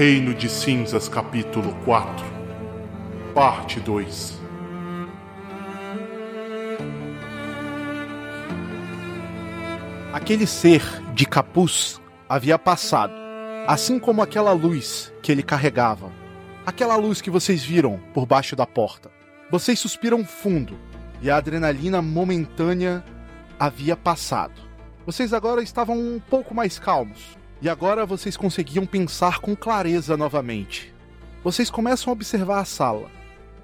Reino de Cinzas, capítulo 4, parte 2. Aquele ser de capuz havia passado, assim como aquela luz que ele carregava. Aquela luz que vocês viram por baixo da porta. Vocês suspiram fundo e a adrenalina momentânea havia passado. Vocês agora estavam um pouco mais calmos e agora vocês conseguiam pensar com clareza novamente. Vocês começam a observar a sala,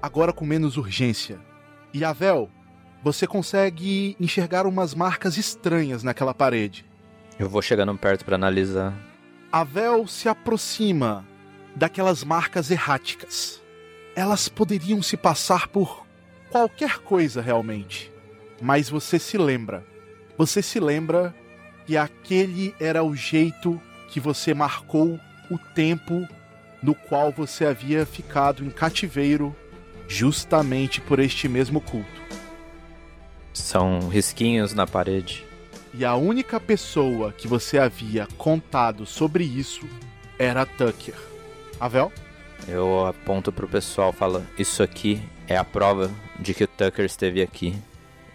agora com menos urgência. E Avel, você consegue enxergar umas marcas estranhas naquela parede. Eu vou chegando perto para analisar. Avel se aproxima daquelas marcas erráticas. Elas poderiam se passar por qualquer coisa realmente. Mas você se lembra. Você se lembra que aquele era o jeito que você marcou o tempo no qual você havia ficado em cativeiro justamente por este mesmo culto. São risquinhos na parede. E a única pessoa que você havia contado sobre isso era Tucker. Avel? Eu aponto pro pessoal falo, isso aqui é a prova de que o Tucker esteve aqui.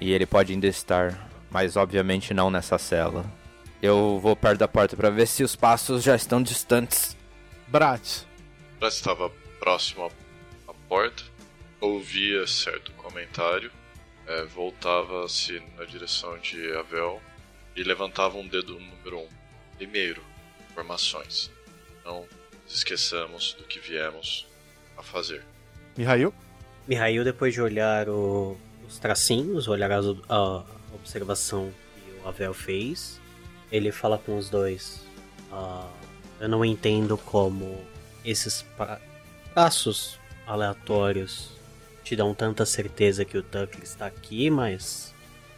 E ele pode ainda estar, mas obviamente não nessa cela. Eu vou perto da porta para ver se os passos já estão distantes. Bratz. Bratz estava próximo à porta, ouvia certo comentário, é, voltava-se na direção de Avel e levantava um dedo número um. Primeiro, informações. Não esqueçamos do que viemos a fazer. Mihail? Mihail, depois de olhar o, os tracinhos, olhar a, a observação que o Avel fez, ele fala com os dois. Uh, eu não entendo como esses passos aleatórios te dão tanta certeza que o Tucker está aqui, mas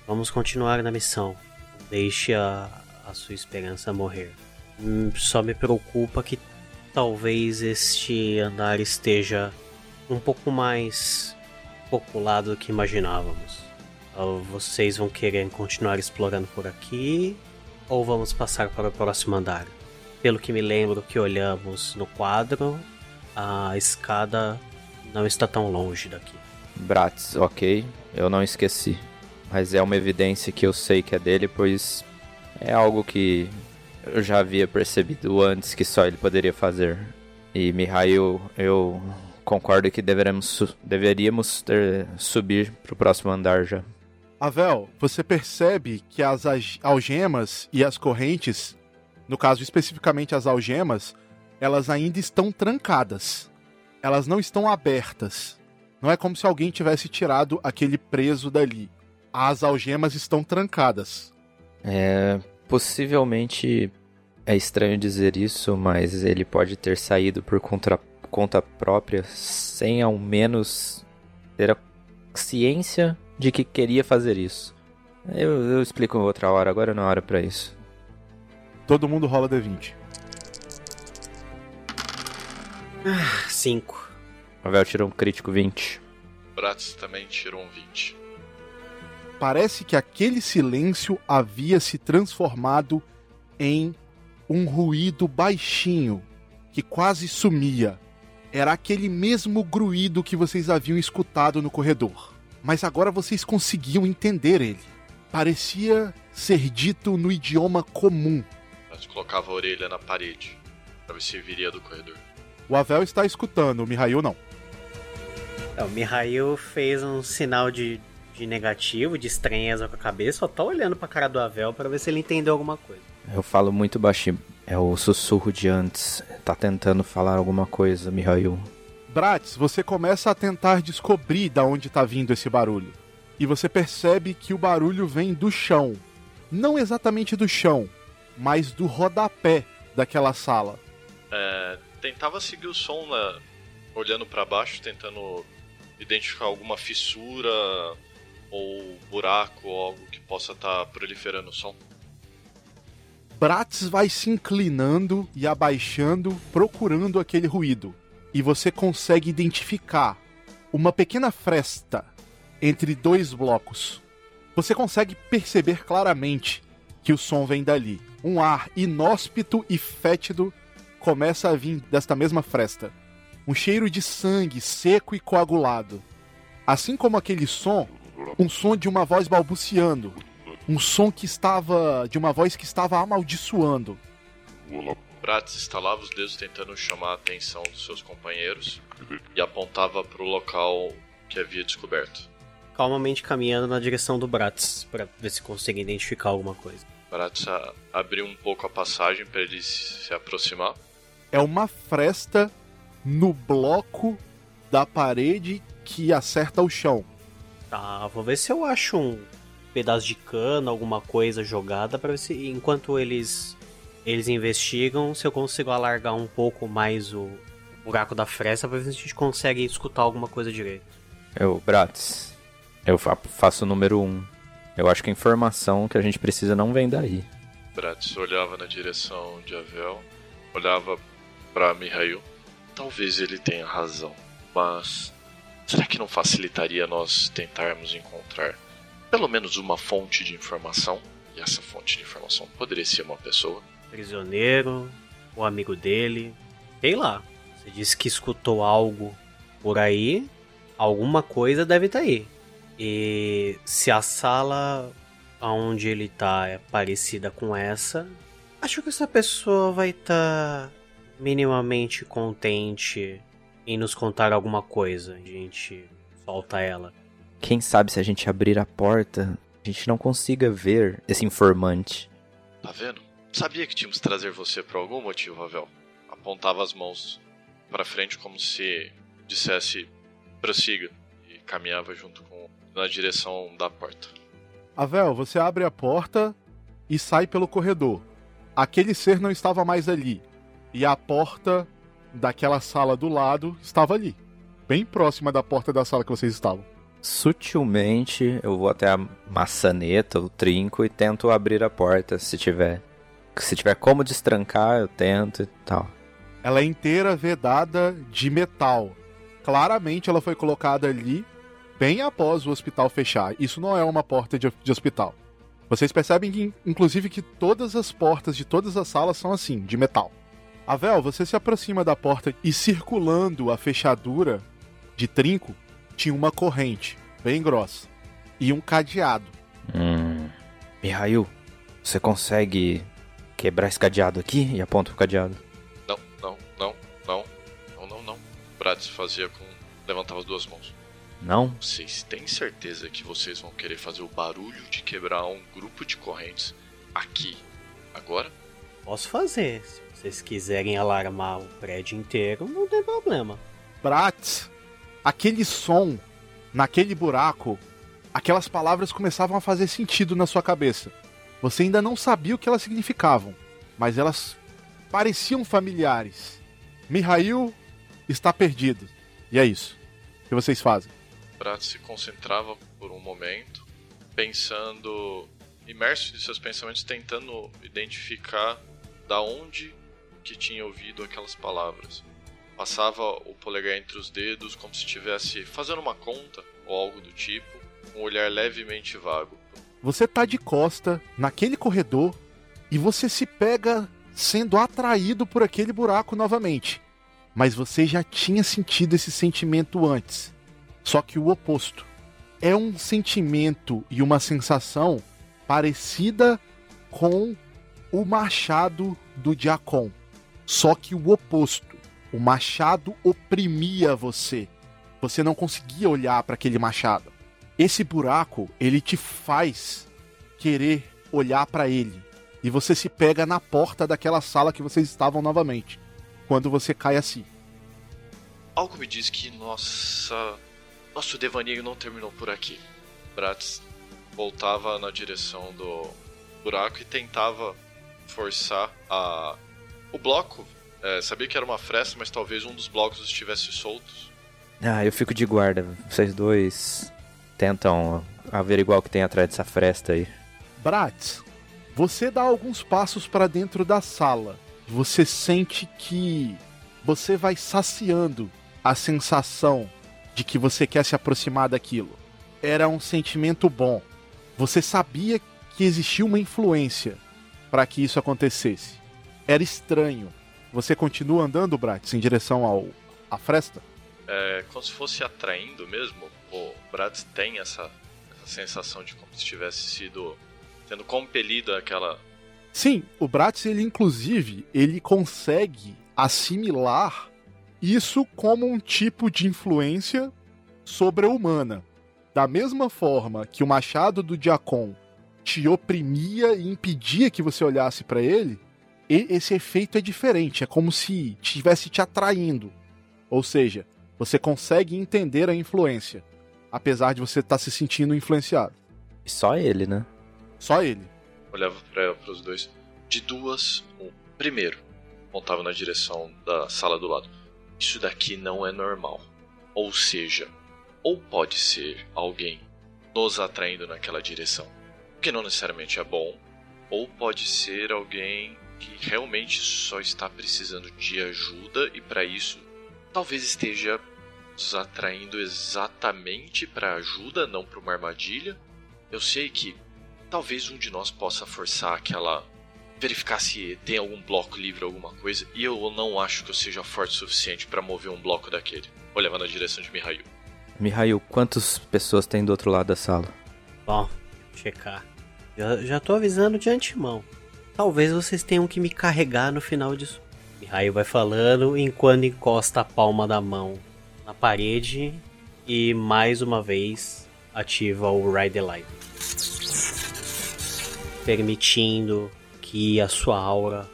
vamos continuar na missão. Deixe a, a sua esperança morrer. Hum, só me preocupa que talvez este andar esteja um pouco mais populado do que imaginávamos. Uh, vocês vão querer continuar explorando por aqui ou vamos passar para o próximo andar? Pelo que me lembro que olhamos no quadro, a escada não está tão longe daqui. Bratz, ok, eu não esqueci. Mas é uma evidência que eu sei que é dele, pois é algo que eu já havia percebido antes que só ele poderia fazer. E Mihail, eu concordo que deveremos, deveríamos ter, subir para o próximo andar já. Avel, você percebe que as algemas e as correntes, no caso especificamente as algemas, elas ainda estão trancadas. Elas não estão abertas. Não é como se alguém tivesse tirado aquele preso dali. As algemas estão trancadas. É, possivelmente é estranho dizer isso, mas ele pode ter saído por conta, conta própria sem ao menos ter a ciência de que queria fazer isso. Eu, eu explico outra hora, agora não é hora pra isso. Todo mundo rola D20. Ah, 5. Ravel tirou um crítico 20. Bratz também tirou um 20. Parece que aquele silêncio havia se transformado em um ruído baixinho que quase sumia. Era aquele mesmo gruído que vocês haviam escutado no corredor mas agora vocês conseguiam entender ele. Parecia ser dito no idioma comum. Mas colocava a orelha na parede, para ver se viria do corredor. O Avel está escutando, o Mihail não. É, o Mihail fez um sinal de, de negativo, de estranheza com a cabeça, só tá olhando pra cara do Avel para ver se ele entendeu alguma coisa. Eu falo muito baixinho. É o sussurro de antes. Tá tentando falar alguma coisa, Mihail. Bratz, você começa a tentar descobrir da onde está vindo esse barulho. E você percebe que o barulho vem do chão. Não exatamente do chão, mas do rodapé daquela sala. É, tentava seguir o som né, olhando para baixo, tentando identificar alguma fissura ou buraco ou algo que possa estar tá proliferando o som. Bratz vai se inclinando e abaixando, procurando aquele ruído e você consegue identificar uma pequena fresta entre dois blocos. Você consegue perceber claramente que o som vem dali. Um ar inóspito e fétido começa a vir desta mesma fresta. Um cheiro de sangue seco e coagulado. Assim como aquele som, um som de uma voz balbuciando. Um som que estava. de uma voz que estava amaldiçoando. Prates estalava os dedos tentando chamar a atenção dos seus companheiros e apontava para o local que havia descoberto. Calmamente caminhando na direção do Bratz para ver se consegue identificar alguma coisa. Bratz abriu um pouco a passagem para ele se aproximar. É uma fresta no bloco da parede que acerta o chão. Tá, vou ver se eu acho um pedaço de cano, alguma coisa jogada para ver se enquanto eles eles investigam, se eu consigo alargar um pouco mais o buraco da fresta para ver se a gente consegue escutar alguma coisa direito. Eu, Bratz, eu faço o número 1. Um. Eu acho que a informação que a gente precisa não vem daí. Bratz olhava na direção de Avel, olhava para Mihail. Talvez ele tenha razão, mas será que não facilitaria nós tentarmos encontrar pelo menos uma fonte de informação? E essa fonte de informação poderia ser uma pessoa? Prisioneiro, o amigo dele, sei lá. Você disse que escutou algo por aí, alguma coisa deve estar tá aí. E se a sala onde ele tá é parecida com essa, acho que essa pessoa vai estar tá minimamente contente em nos contar alguma coisa. A gente solta ela. Quem sabe se a gente abrir a porta, a gente não consiga ver esse informante. Tá vendo? Sabia que tínhamos que trazer você por algum motivo, Ravel. Apontava as mãos para frente como se dissesse prossiga e caminhava junto com na direção da porta. Avel, você abre a porta e sai pelo corredor. Aquele ser não estava mais ali. E a porta daquela sala do lado estava ali, bem próxima da porta da sala que vocês estavam. Sutilmente eu vou até a maçaneta, o trinco e tento abrir a porta se tiver. Se tiver como destrancar, eu tento e tal. Ela é inteira vedada de metal. Claramente ela foi colocada ali bem após o hospital fechar. Isso não é uma porta de, de hospital. Vocês percebem que, inclusive, que todas as portas de todas as salas são assim, de metal. Avel, você se aproxima da porta e circulando a fechadura de trinco, tinha uma corrente bem grossa e um cadeado. Hum. Mihail, você consegue quebrar esse cadeado aqui e aponta o cadeado? Não, não, não, não, não, não, não. Bratis fazia com. levantava as duas mãos. Não? Vocês têm certeza que vocês vão querer fazer o barulho de quebrar um grupo de correntes aqui, agora? Posso fazer. Se vocês quiserem alarmar o prédio inteiro, não tem problema. Bratz, aquele som naquele buraco, aquelas palavras começavam a fazer sentido na sua cabeça. Você ainda não sabia o que elas significavam, mas elas pareciam familiares. Mihail está perdido. E é isso. O que vocês fazem? Bratz se concentrava por um momento, pensando, imerso em seus pensamentos, tentando identificar da onde que tinha ouvido aquelas palavras. Passava o polegar entre os dedos como se estivesse fazendo uma conta ou algo do tipo, um olhar levemente vago. Você tá de costa naquele corredor e você se pega sendo atraído por aquele buraco novamente. Mas você já tinha sentido esse sentimento antes. Só que o oposto. É um sentimento e uma sensação parecida com o machado do Diacon. Só que o oposto. O machado oprimia você. Você não conseguia olhar para aquele machado. Esse buraco, ele te faz querer olhar para ele. E você se pega na porta daquela sala que vocês estavam novamente. Quando você cai assim. Algo me diz que nossa. Nosso devaneio não terminou por aqui. Bratz voltava na direção do buraco e tentava forçar a o bloco, é, sabia que era uma fresta, mas talvez um dos blocos estivesse soltos. Ah, eu fico de guarda. Vocês dois tentam averiguar o que tem atrás dessa fresta aí. Bratz, você dá alguns passos para dentro da sala. Você sente que você vai saciando a sensação de que você quer se aproximar daquilo. Era um sentimento bom. Você sabia que existia uma influência para que isso acontecesse era estranho, Você continua andando, Bratz, em direção ao à fresta? É como se fosse atraindo mesmo. O Bratz tem essa, essa sensação de como se tivesse sido sendo compelido àquela. Sim, o Bratz, ele inclusive, ele consegue assimilar isso como um tipo de influência sobre-humana. Da mesma forma que o machado do Diacon te oprimia e impedia que você olhasse para ele, esse efeito é diferente, é como se estivesse te atraindo. Ou seja, você consegue entender a influência, apesar de você estar tá se sentindo influenciado. E só ele, né? Só ele. Olhava para os dois. De duas, um. Primeiro, apontava na direção da sala do lado. Isso daqui não é normal. Ou seja, ou pode ser alguém nos atraindo naquela direção, que não necessariamente é bom, ou pode ser alguém que realmente só está precisando de ajuda e para isso talvez esteja nos atraindo exatamente para ajuda, não para uma armadilha. Eu sei que talvez um de nós possa forçar aquela verificar se tem algum bloco livre alguma coisa e eu não acho que eu seja forte o suficiente para mover um bloco daquele. Olhava na direção de Mihail. Mihail, quantas pessoas tem do outro lado da sala? Bom, checar. Já, já tô avisando de antemão. Talvez vocês tenham que me carregar no final disso. Mihail vai falando enquanto encosta a palma da mão na parede e mais uma vez ativa o Ride Light. Permitindo que a sua aura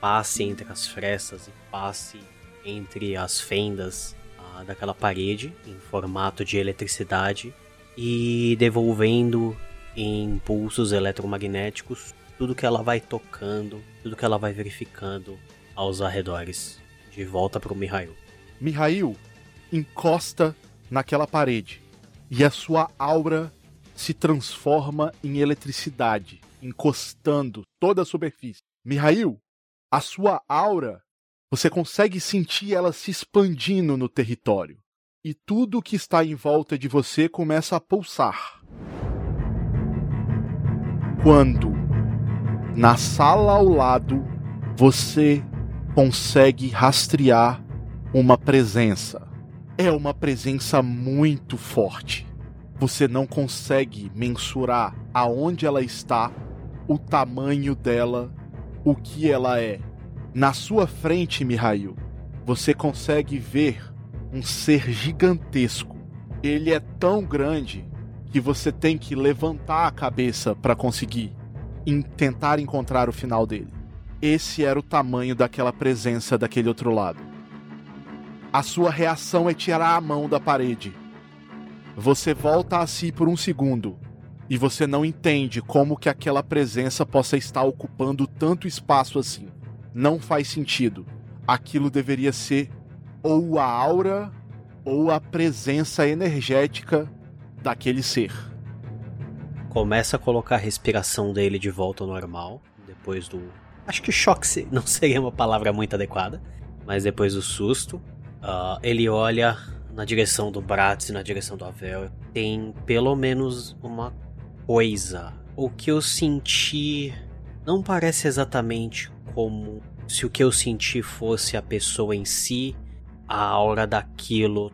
passe entre as frestas e passe entre as fendas ah, daquela parede em formato de eletricidade e devolvendo em impulsos eletromagnéticos tudo que ela vai tocando, tudo que ela vai verificando aos arredores. De volta para o Mihail. Mihail encosta naquela parede e a sua aura se transforma em eletricidade, encostando toda a superfície. Mihail, a sua aura, você consegue sentir ela se expandindo no território. E tudo que está em volta de você começa a pulsar. Quando na sala ao lado, você consegue rastrear uma presença. É uma presença muito forte. Você não consegue mensurar aonde ela está, o tamanho dela, o que ela é. Na sua frente, Mihail, você consegue ver um ser gigantesco. Ele é tão grande que você tem que levantar a cabeça para conseguir tentar encontrar o final dele. Esse era o tamanho daquela presença daquele outro lado. A sua reação é tirar a mão da parede. Você volta a si por um segundo e você não entende como que aquela presença possa estar ocupando tanto espaço assim. Não faz sentido. Aquilo deveria ser ou a aura ou a presença energética daquele ser começa a colocar a respiração dele de volta ao normal, depois do. Acho que choque não seria uma palavra muito adequada, mas depois do susto. Uh, ele olha na direção do Bratz e na direção do Avel. Tem pelo menos uma coisa. O que eu senti não parece exatamente como se o que eu senti fosse a pessoa em si. A aura daquilo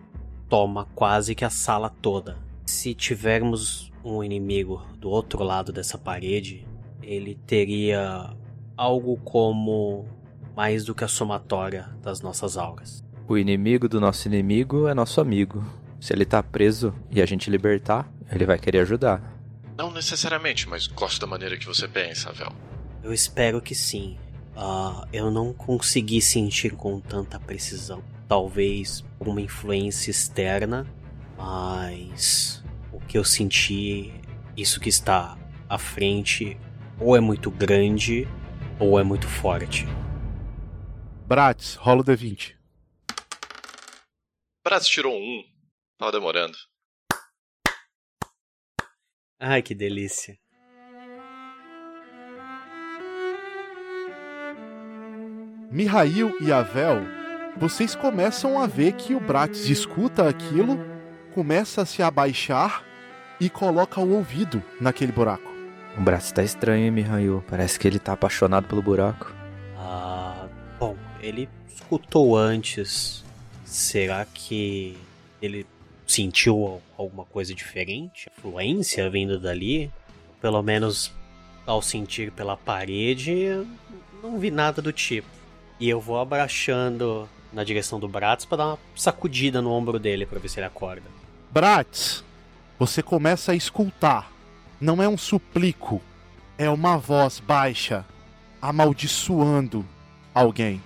toma quase que a sala toda. Se tivermos um inimigo do outro lado dessa parede, ele teria algo como mais do que a somatória das nossas auras. O inimigo do nosso inimigo é nosso amigo. Se ele tá preso e a gente libertar, ele vai querer ajudar. Não necessariamente, mas gosto da maneira que você pensa, Vel. Eu espero que sim. Uh, eu não consegui sentir com tanta precisão. Talvez por uma influência externa, mas que eu senti isso que está à frente ou é muito grande ou é muito forte. Bratz, rola o D20. Bratz tirou um. Tava demorando. Ai, que delícia. Mihail e Avel, vocês começam a ver que o Bratz escuta aquilo, começa a se abaixar e coloca o ouvido naquele buraco. O braço tá estranho, hein, Mihail? Parece que ele tá apaixonado pelo buraco. Ah, bom, ele escutou antes. Será que ele sentiu alguma coisa diferente? Influência vindo dali? Pelo menos ao sentir pela parede, não vi nada do tipo. E eu vou abraçando na direção do Bratz para dar uma sacudida no ombro dele para ver se ele acorda. Bratz, você começa a escutar. Não é um suplico, é uma voz baixa amaldiçoando alguém.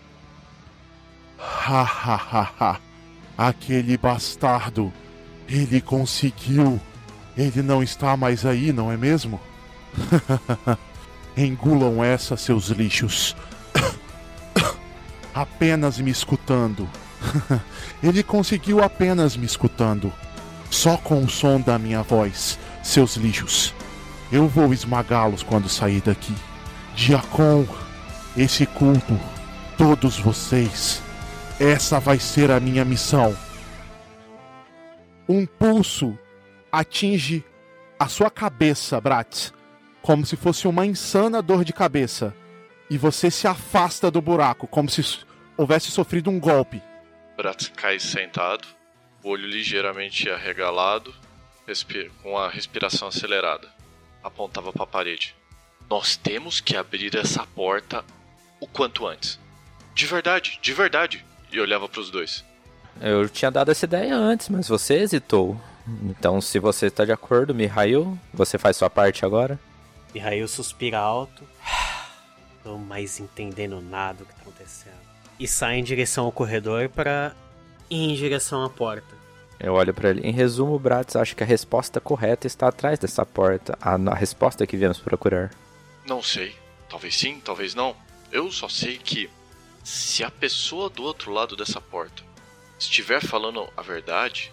Ha ha ha ha. Aquele bastardo. Ele conseguiu. Ele não está mais aí, não é mesmo? Engulam essa, seus lixos. apenas me escutando. Ele conseguiu apenas me escutando. Só com o som da minha voz, seus lixos. Eu vou esmagá-los quando sair daqui. Diacon, esse culto, todos vocês. Essa vai ser a minha missão. Um pulso atinge a sua cabeça, Bratz, como se fosse uma insana dor de cabeça. E você se afasta do buraco, como se houvesse sofrido um golpe. Bratz cai sentado, olho ligeiramente arregalado, com a respiração acelerada. Apontava para a parede. Nós temos que abrir essa porta o quanto antes. De verdade, de verdade. E olhava para os dois. Eu tinha dado essa ideia antes, mas você hesitou. Então, se você está de acordo, Mihail, você faz sua parte agora. Mihail suspira alto. Tô mais entendendo nada do que tá acontecendo. E sai em direção ao corredor para ir em direção à porta. Eu olho para ele. Em resumo, Bratz acha que a resposta correta está atrás dessa porta. A, a resposta que viemos procurar. Não sei. Talvez sim, talvez não. Eu só sei que se a pessoa do outro lado dessa porta estiver falando a verdade,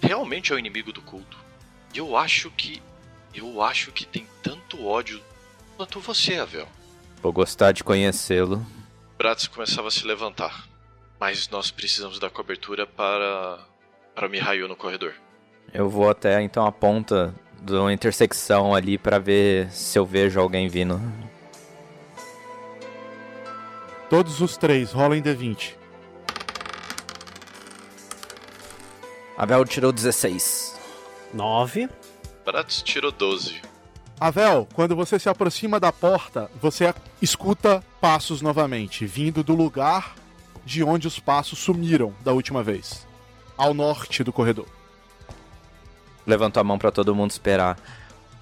realmente é o inimigo do culto. E eu acho que eu acho que tem tanto ódio quanto você, Avel. Vou gostar de conhecê-lo. Bratz começava a se levantar, mas nós precisamos da cobertura para para Mihail no corredor. Eu vou até então a ponta de uma intersecção ali para ver se eu vejo alguém vindo. Todos os três, rolem D20. Abel tirou 16. 9. Bratz tirou 12. Avel, quando você se aproxima da porta, você escuta passos novamente, vindo do lugar de onde os passos sumiram da última vez ao norte do corredor. Levanto a mão para todo mundo esperar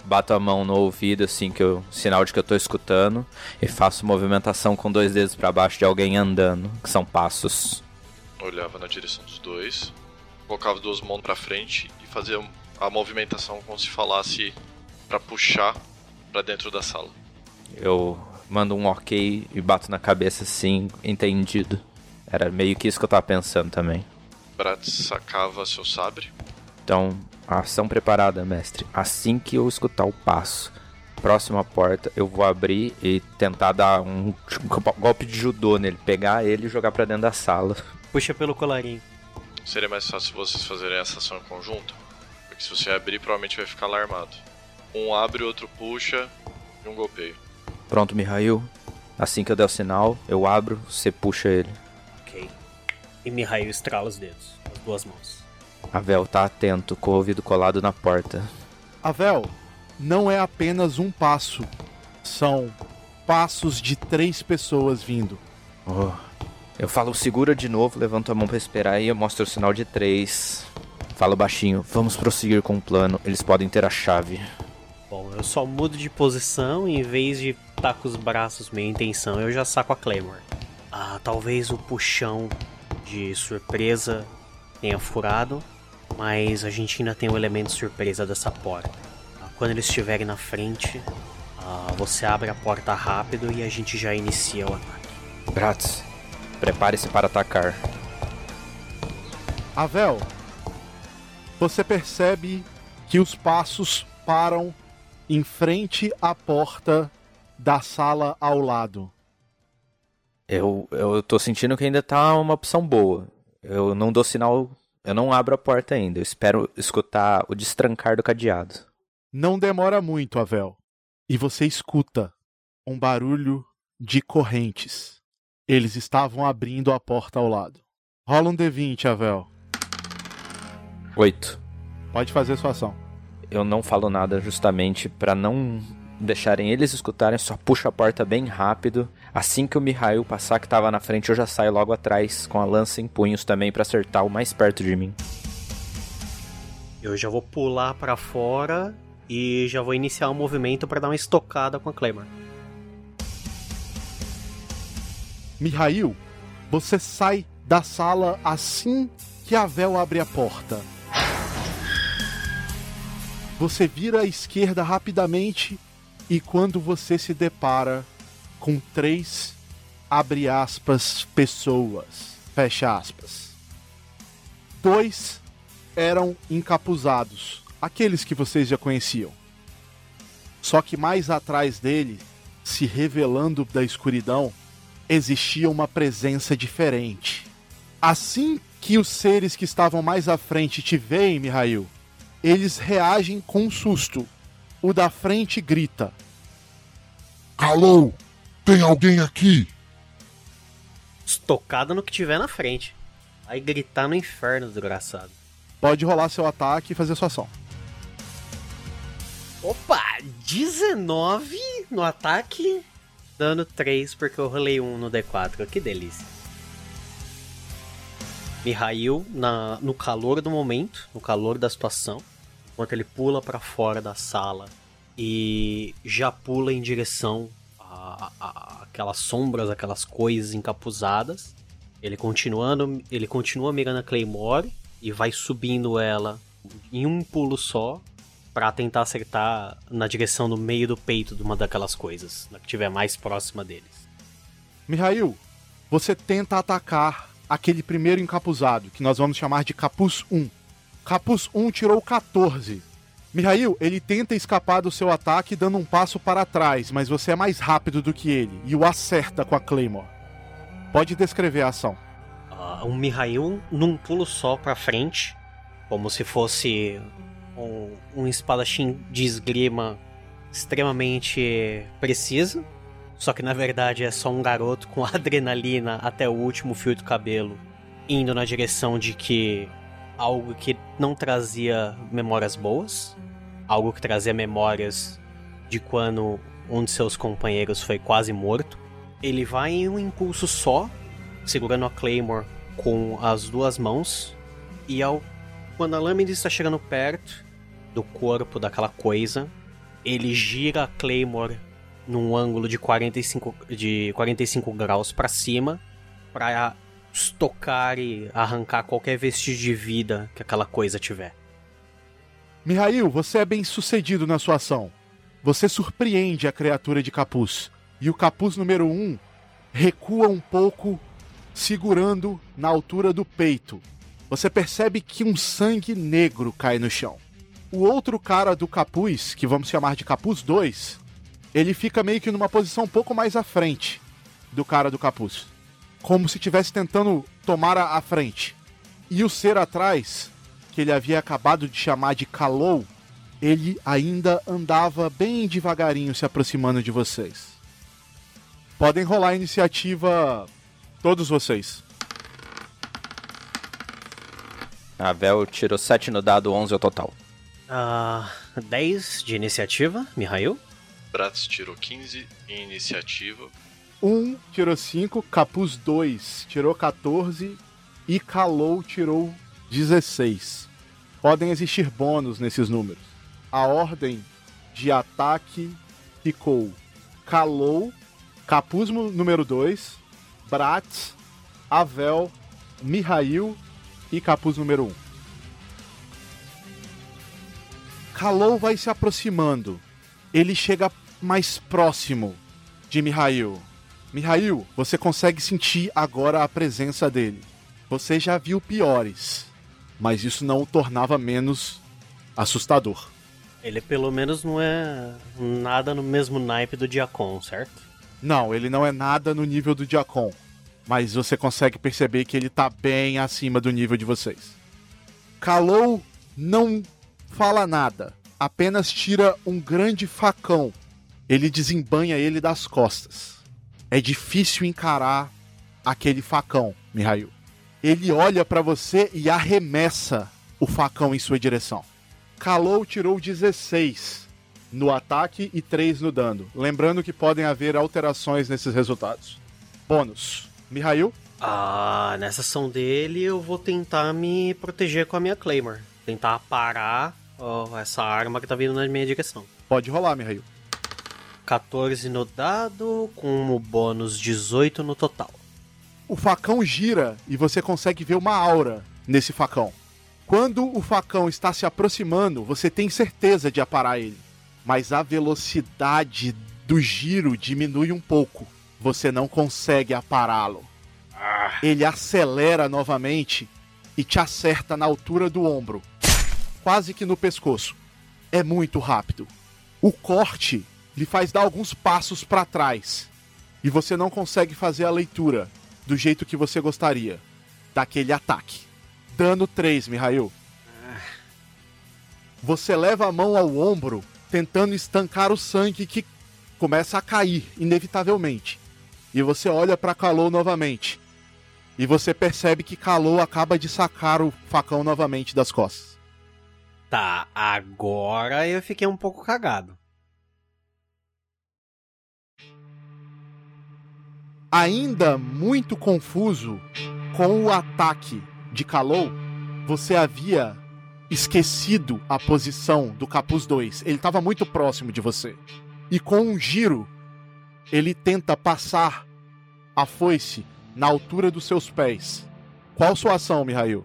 bato a mão no ouvido, assim, que eu, sinal de que eu tô escutando, e faço movimentação com dois dedos para baixo de alguém andando, que são passos. Olhava na direção dos dois, colocava duas mãos para frente e fazia a movimentação como se falasse para puxar para dentro da sala. Eu mando um ok e bato na cabeça assim, entendido. Era meio que isso que eu tava pensando também. Brat sacava seu sabre. Então, Ação preparada, mestre. Assim que eu escutar o passo, próxima porta, eu vou abrir e tentar dar um golpe de judô nele, pegar ele e jogar para dentro da sala. Puxa pelo colarinho. Seria mais fácil vocês fazerem essa ação em conjunto, porque se você abrir, provavelmente vai ficar alarmado. Um abre, outro puxa e um golpeio. Pronto, Mihail. Assim que eu der o sinal, eu abro, você puxa ele. E Mihail estrala os dedos, as duas mãos. Avel tá atento, com o ouvido colado na porta. Avel, não é apenas um passo. São passos de três pessoas vindo. Oh. Eu falo segura de novo, levanto a mão para esperar e eu mostro o sinal de três. Falo baixinho, vamos prosseguir com o plano, eles podem ter a chave. Bom, eu só mudo de posição e em vez de estar tá com os braços meio intenção, eu já saco a Claymore. Ah, talvez o puxão de surpresa tenha furado mas a gente ainda tem o um elemento surpresa dessa porta. Quando eles estiverem na frente, uh, você abre a porta rápido e a gente já inicia o ataque. Bratz, prepare-se para atacar. Avel, você percebe que os passos param em frente à porta da sala ao lado. Eu, eu tô sentindo que ainda tá uma opção boa. Eu não dou sinal eu não abro a porta ainda, eu espero escutar o destrancar do cadeado. Não demora muito, Avel. E você escuta um barulho de correntes Eles estavam abrindo a porta ao lado. Rola um D20, Avel. Oito. Pode fazer sua ação. Eu não falo nada justamente pra não deixarem eles escutarem, só puxo a porta bem rápido. Assim que o Mihail passar que tava na frente, eu já saio logo atrás com a lança em punhos também pra acertar o mais perto de mim. Eu já vou pular pra fora e já vou iniciar um movimento pra dar uma estocada com a Claymore. Mihail, você sai da sala assim que a Vel abre a porta. Você vira à esquerda rapidamente e quando você se depara com três, abre aspas, pessoas, fecha aspas. Dois eram encapuzados, aqueles que vocês já conheciam. Só que mais atrás dele, se revelando da escuridão, existia uma presença diferente. Assim que os seres que estavam mais à frente te veem, Mihail, eles reagem com um susto. O da frente grita: Alô? Tem alguém aqui? Estocada no que tiver na frente. Vai gritar no inferno, desgraçado. Pode rolar seu ataque e fazer sua ação. Opa! 19 no ataque, dano 3 porque eu rolei 1 no D4. Que delícia. Mihail, na, no calor do momento, no calor da situação, enquanto ele pula para fora da sala e já pula em direção a, aquelas sombras, aquelas coisas encapuzadas. Ele continuando, ele continua mirando a Claymore e vai subindo ela em um pulo só para tentar acertar na direção do meio do peito de uma daquelas coisas, na que estiver mais próxima deles. Mihail, você tenta atacar aquele primeiro encapuzado, que nós vamos chamar de Capuz 1. Capuz 1 tirou 14. Mihail, ele tenta escapar do seu ataque dando um passo para trás, mas você é mais rápido do que ele e o acerta com a Claymore. Pode descrever a ação. Uh, um Mihail num pulo só para frente, como se fosse um, um espadachim de esgrima extremamente preciso. Só que na verdade é só um garoto com adrenalina até o último fio do cabelo, indo na direção de que algo que não trazia memórias boas, algo que trazia memórias de quando um de seus companheiros foi quase morto. Ele vai em um impulso só, segurando a Claymore com as duas mãos, e ao quando a lâmina está chegando perto do corpo daquela coisa, ele gira a Claymore num ângulo de 45, de 45 graus para cima para estocar e arrancar qualquer vestígio de vida que aquela coisa tiver. Mihail, você é bem sucedido na sua ação. Você surpreende a criatura de capuz. E o capuz número 1 um recua um pouco, segurando na altura do peito. Você percebe que um sangue negro cai no chão. O outro cara do capuz, que vamos chamar de capuz 2, ele fica meio que numa posição um pouco mais à frente do cara do capuz como se estivesse tentando tomar a, a frente. E o ser atrás, que ele havia acabado de chamar de Kalou, ele ainda andava bem devagarinho se aproximando de vocês. Podem rolar a iniciativa todos vocês. A Vel tirou 7 no dado, 11 ao total. Ah, 10 de iniciativa, Mihail. Bratz tirou 15 em iniciativa. 1 tirou 5, Capuz 2 tirou 14 e Calou tirou 16. Podem existir bônus nesses números. A ordem de ataque ficou Calou, Capuz número 2, Bratz, Avel, Mihail e Capuz número 1. Calou vai se aproximando. Ele chega mais próximo de Mihail. Mihail, você consegue sentir agora a presença dele. Você já viu piores, mas isso não o tornava menos assustador. Ele pelo menos não é nada no mesmo naipe do Diacon, certo? Não, ele não é nada no nível do Diacon. Mas você consegue perceber que ele tá bem acima do nível de vocês. Kalou não fala nada, apenas tira um grande facão. Ele desembanha ele das costas é difícil encarar aquele facão, Mihail. Ele olha para você e arremessa o facão em sua direção. Kalou tirou 16 no ataque e 3 no dano. Lembrando que podem haver alterações nesses resultados. Bônus. Mihail? Ah, nessa ação dele eu vou tentar me proteger com a minha Claymore. Tentar parar ó, essa arma que tá vindo na minha direção. Pode rolar, Mihail. 14 no dado, com o bônus 18 no total. O facão gira e você consegue ver uma aura nesse facão. Quando o facão está se aproximando, você tem certeza de aparar ele. Mas a velocidade do giro diminui um pouco. Você não consegue apará-lo. Ele acelera novamente e te acerta na altura do ombro, quase que no pescoço. É muito rápido. O corte lhe faz dar alguns passos para trás e você não consegue fazer a leitura do jeito que você gostaria daquele ataque. Dano 3, Mihail. Você leva a mão ao ombro, tentando estancar o sangue que começa a cair, inevitavelmente. E você olha para Kalou novamente. E você percebe que Kalou acaba de sacar o facão novamente das costas. Tá, agora eu fiquei um pouco cagado. Ainda muito confuso com o ataque de Kalou, você havia esquecido a posição do Capuz 2. Ele estava muito próximo de você. E com um giro, ele tenta passar a foice na altura dos seus pés. Qual sua ação, Mihail?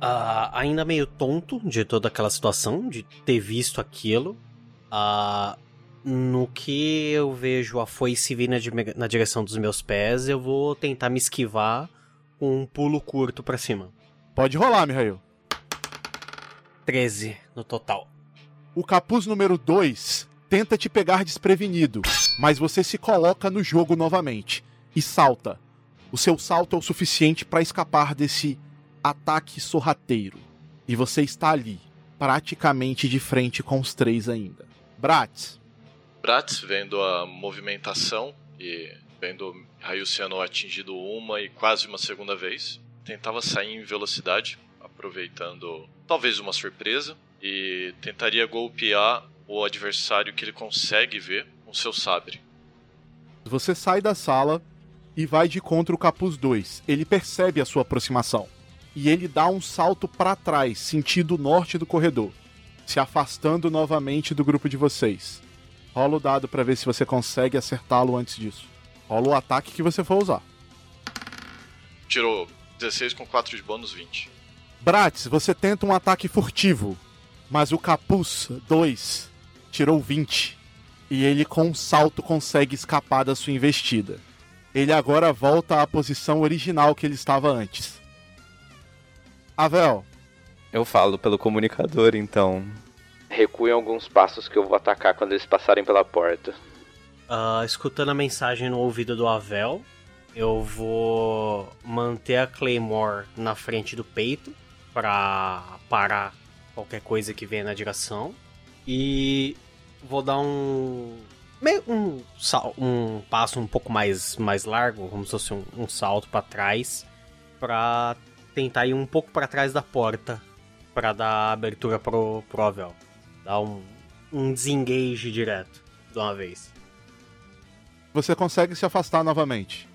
Ah, ainda meio tonto de toda aquela situação, de ter visto aquilo. Ah, no que eu vejo a foice vir na, na direção dos meus pés, eu vou tentar me esquivar com um pulo curto pra cima. Pode rolar, Mihail. 13 no total. O capuz número 2 tenta te pegar desprevenido, mas você se coloca no jogo novamente e salta. O seu salto é o suficiente para escapar desse ataque sorrateiro. E você está ali, praticamente de frente com os três ainda. Bratz, Vendo a movimentação e vendo Ryuciano atingido uma e quase uma segunda vez, tentava sair em velocidade, aproveitando talvez uma surpresa, e tentaria golpear o adversário que ele consegue ver com seu sabre. você sai da sala e vai de contra o capuz 2. Ele percebe a sua aproximação e ele dá um salto para trás, sentido norte do corredor, se afastando novamente do grupo de vocês. Rola o dado para ver se você consegue acertá-lo antes disso. Rola o ataque que você for usar. Tirou 16 com 4 de bônus, 20. Bratz, você tenta um ataque furtivo, mas o capuz 2 tirou 20 e ele com um salto consegue escapar da sua investida. Ele agora volta à posição original que ele estava antes. Avel, Eu falo pelo comunicador, então. Recuem alguns passos que eu vou atacar quando eles passarem pela porta. Ah, escutando a mensagem no ouvido do Avel, eu vou manter a Claymore na frente do peito pra parar qualquer coisa que venha na direção. E vou dar um. meio um, um passo um pouco mais, mais largo, como se fosse um, um salto pra trás, pra tentar ir um pouco pra trás da porta pra dar abertura pro, pro Avel. Dar um, um desengage direto de uma vez. você consegue se afastar novamente.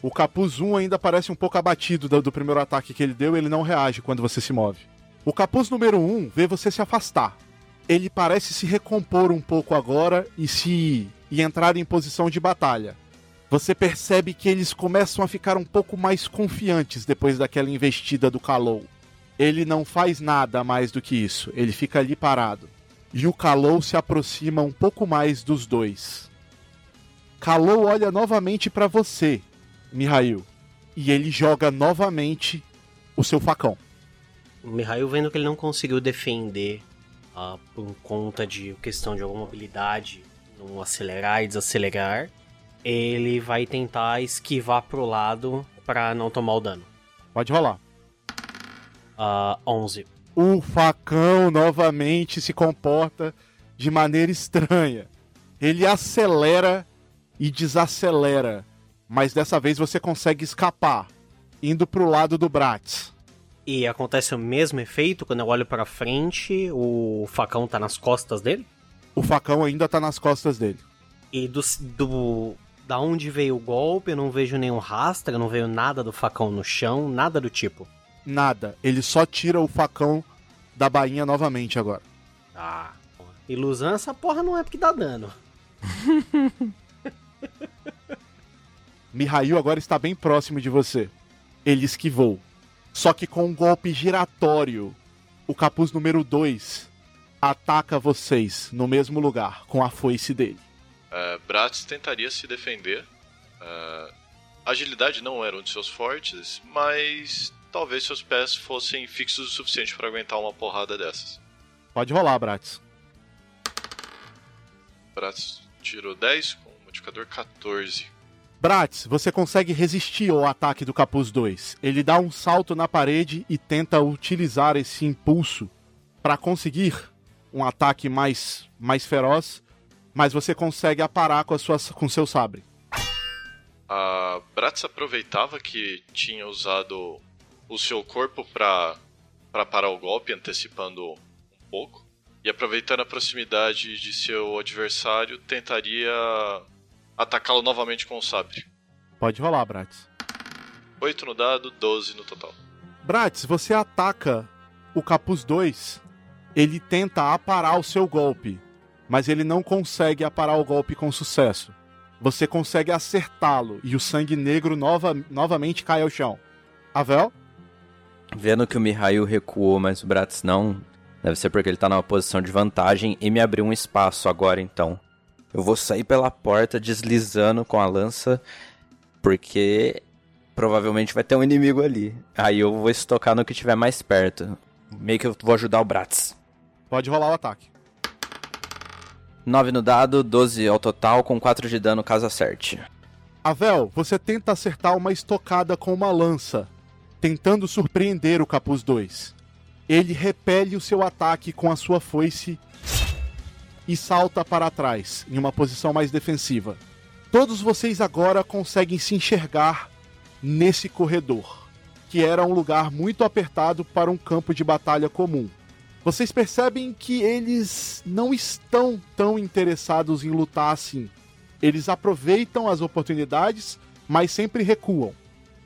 O capuz 1 ainda parece um pouco abatido do, do primeiro ataque que ele deu ele não reage quando você se move. O capuz número 1 vê você se afastar. Ele parece se recompor um pouco agora e se e entrar em posição de batalha. Você percebe que eles começam a ficar um pouco mais confiantes depois daquela investida do Kalou. Ele não faz nada mais do que isso, ele fica ali parado. E o Kalou se aproxima um pouco mais dos dois. Kalou olha novamente pra você, Mihail, e ele joga novamente o seu facão. O Mihail vendo que ele não conseguiu defender ah, por conta de questão de alguma habilidade, não acelerar e desacelerar, ele vai tentar esquivar pro lado pra não tomar o dano. Pode rolar. Ah, 11. O facão novamente se comporta de maneira estranha. Ele acelera e desacelera mas dessa vez você consegue escapar, indo pro lado do Bratz. E acontece o mesmo efeito quando eu olho pra frente, o facão tá nas costas dele? O facão ainda tá nas costas dele. E do, do da onde veio o golpe, eu não vejo nenhum rastro, não veio nada do facão no chão, nada do tipo. Nada. Ele só tira o facão da bainha novamente agora. Ah. Ilusão essa porra não é porque dá dano. Mihail agora está bem próximo de você. Ele esquivou. Só que com um golpe giratório, o capuz número 2 ataca vocês no mesmo lugar, com a foice dele. Uh, Bratz tentaria se defender. Uh, agilidade não era um de seus fortes, mas talvez seus pés fossem fixos o suficiente para aguentar uma porrada dessas. Pode rolar, Bratz. Bratz tirou 10 com o modificador 14. Bratz, você consegue resistir ao ataque do Capuz 2. Ele dá um salto na parede e tenta utilizar esse impulso para conseguir um ataque mais, mais feroz, mas você consegue aparar com, a sua, com seu sabre. A Bratz aproveitava que tinha usado o seu corpo para parar o golpe, antecipando um pouco. E aproveitando a proximidade de seu adversário, tentaria atacá-lo novamente com o sabre. Pode rolar, Bratz. 8 no dado, 12 no total. Bratz, você ataca o Capuz 2. Ele tenta aparar o seu golpe, mas ele não consegue aparar o golpe com sucesso. Você consegue acertá-lo e o sangue negro nova, novamente cai ao chão. Avel? Vendo que o Mihail recuou, mas o Bratz não, deve ser porque ele tá numa posição de vantagem e me abriu um espaço agora então. Eu vou sair pela porta deslizando com a lança, porque provavelmente vai ter um inimigo ali. Aí eu vou estocar no que tiver mais perto. Meio que eu vou ajudar o Bratz. Pode rolar o ataque. 9 no dado, 12 ao total, com 4 de dano caso acerte. Avel, você tenta acertar uma estocada com uma lança, tentando surpreender o Capuz 2. Ele repele o seu ataque com a sua foice e salta para trás, em uma posição mais defensiva. Todos vocês agora conseguem se enxergar nesse corredor, que era um lugar muito apertado para um campo de batalha comum. Vocês percebem que eles não estão tão interessados em lutar assim. Eles aproveitam as oportunidades, mas sempre recuam.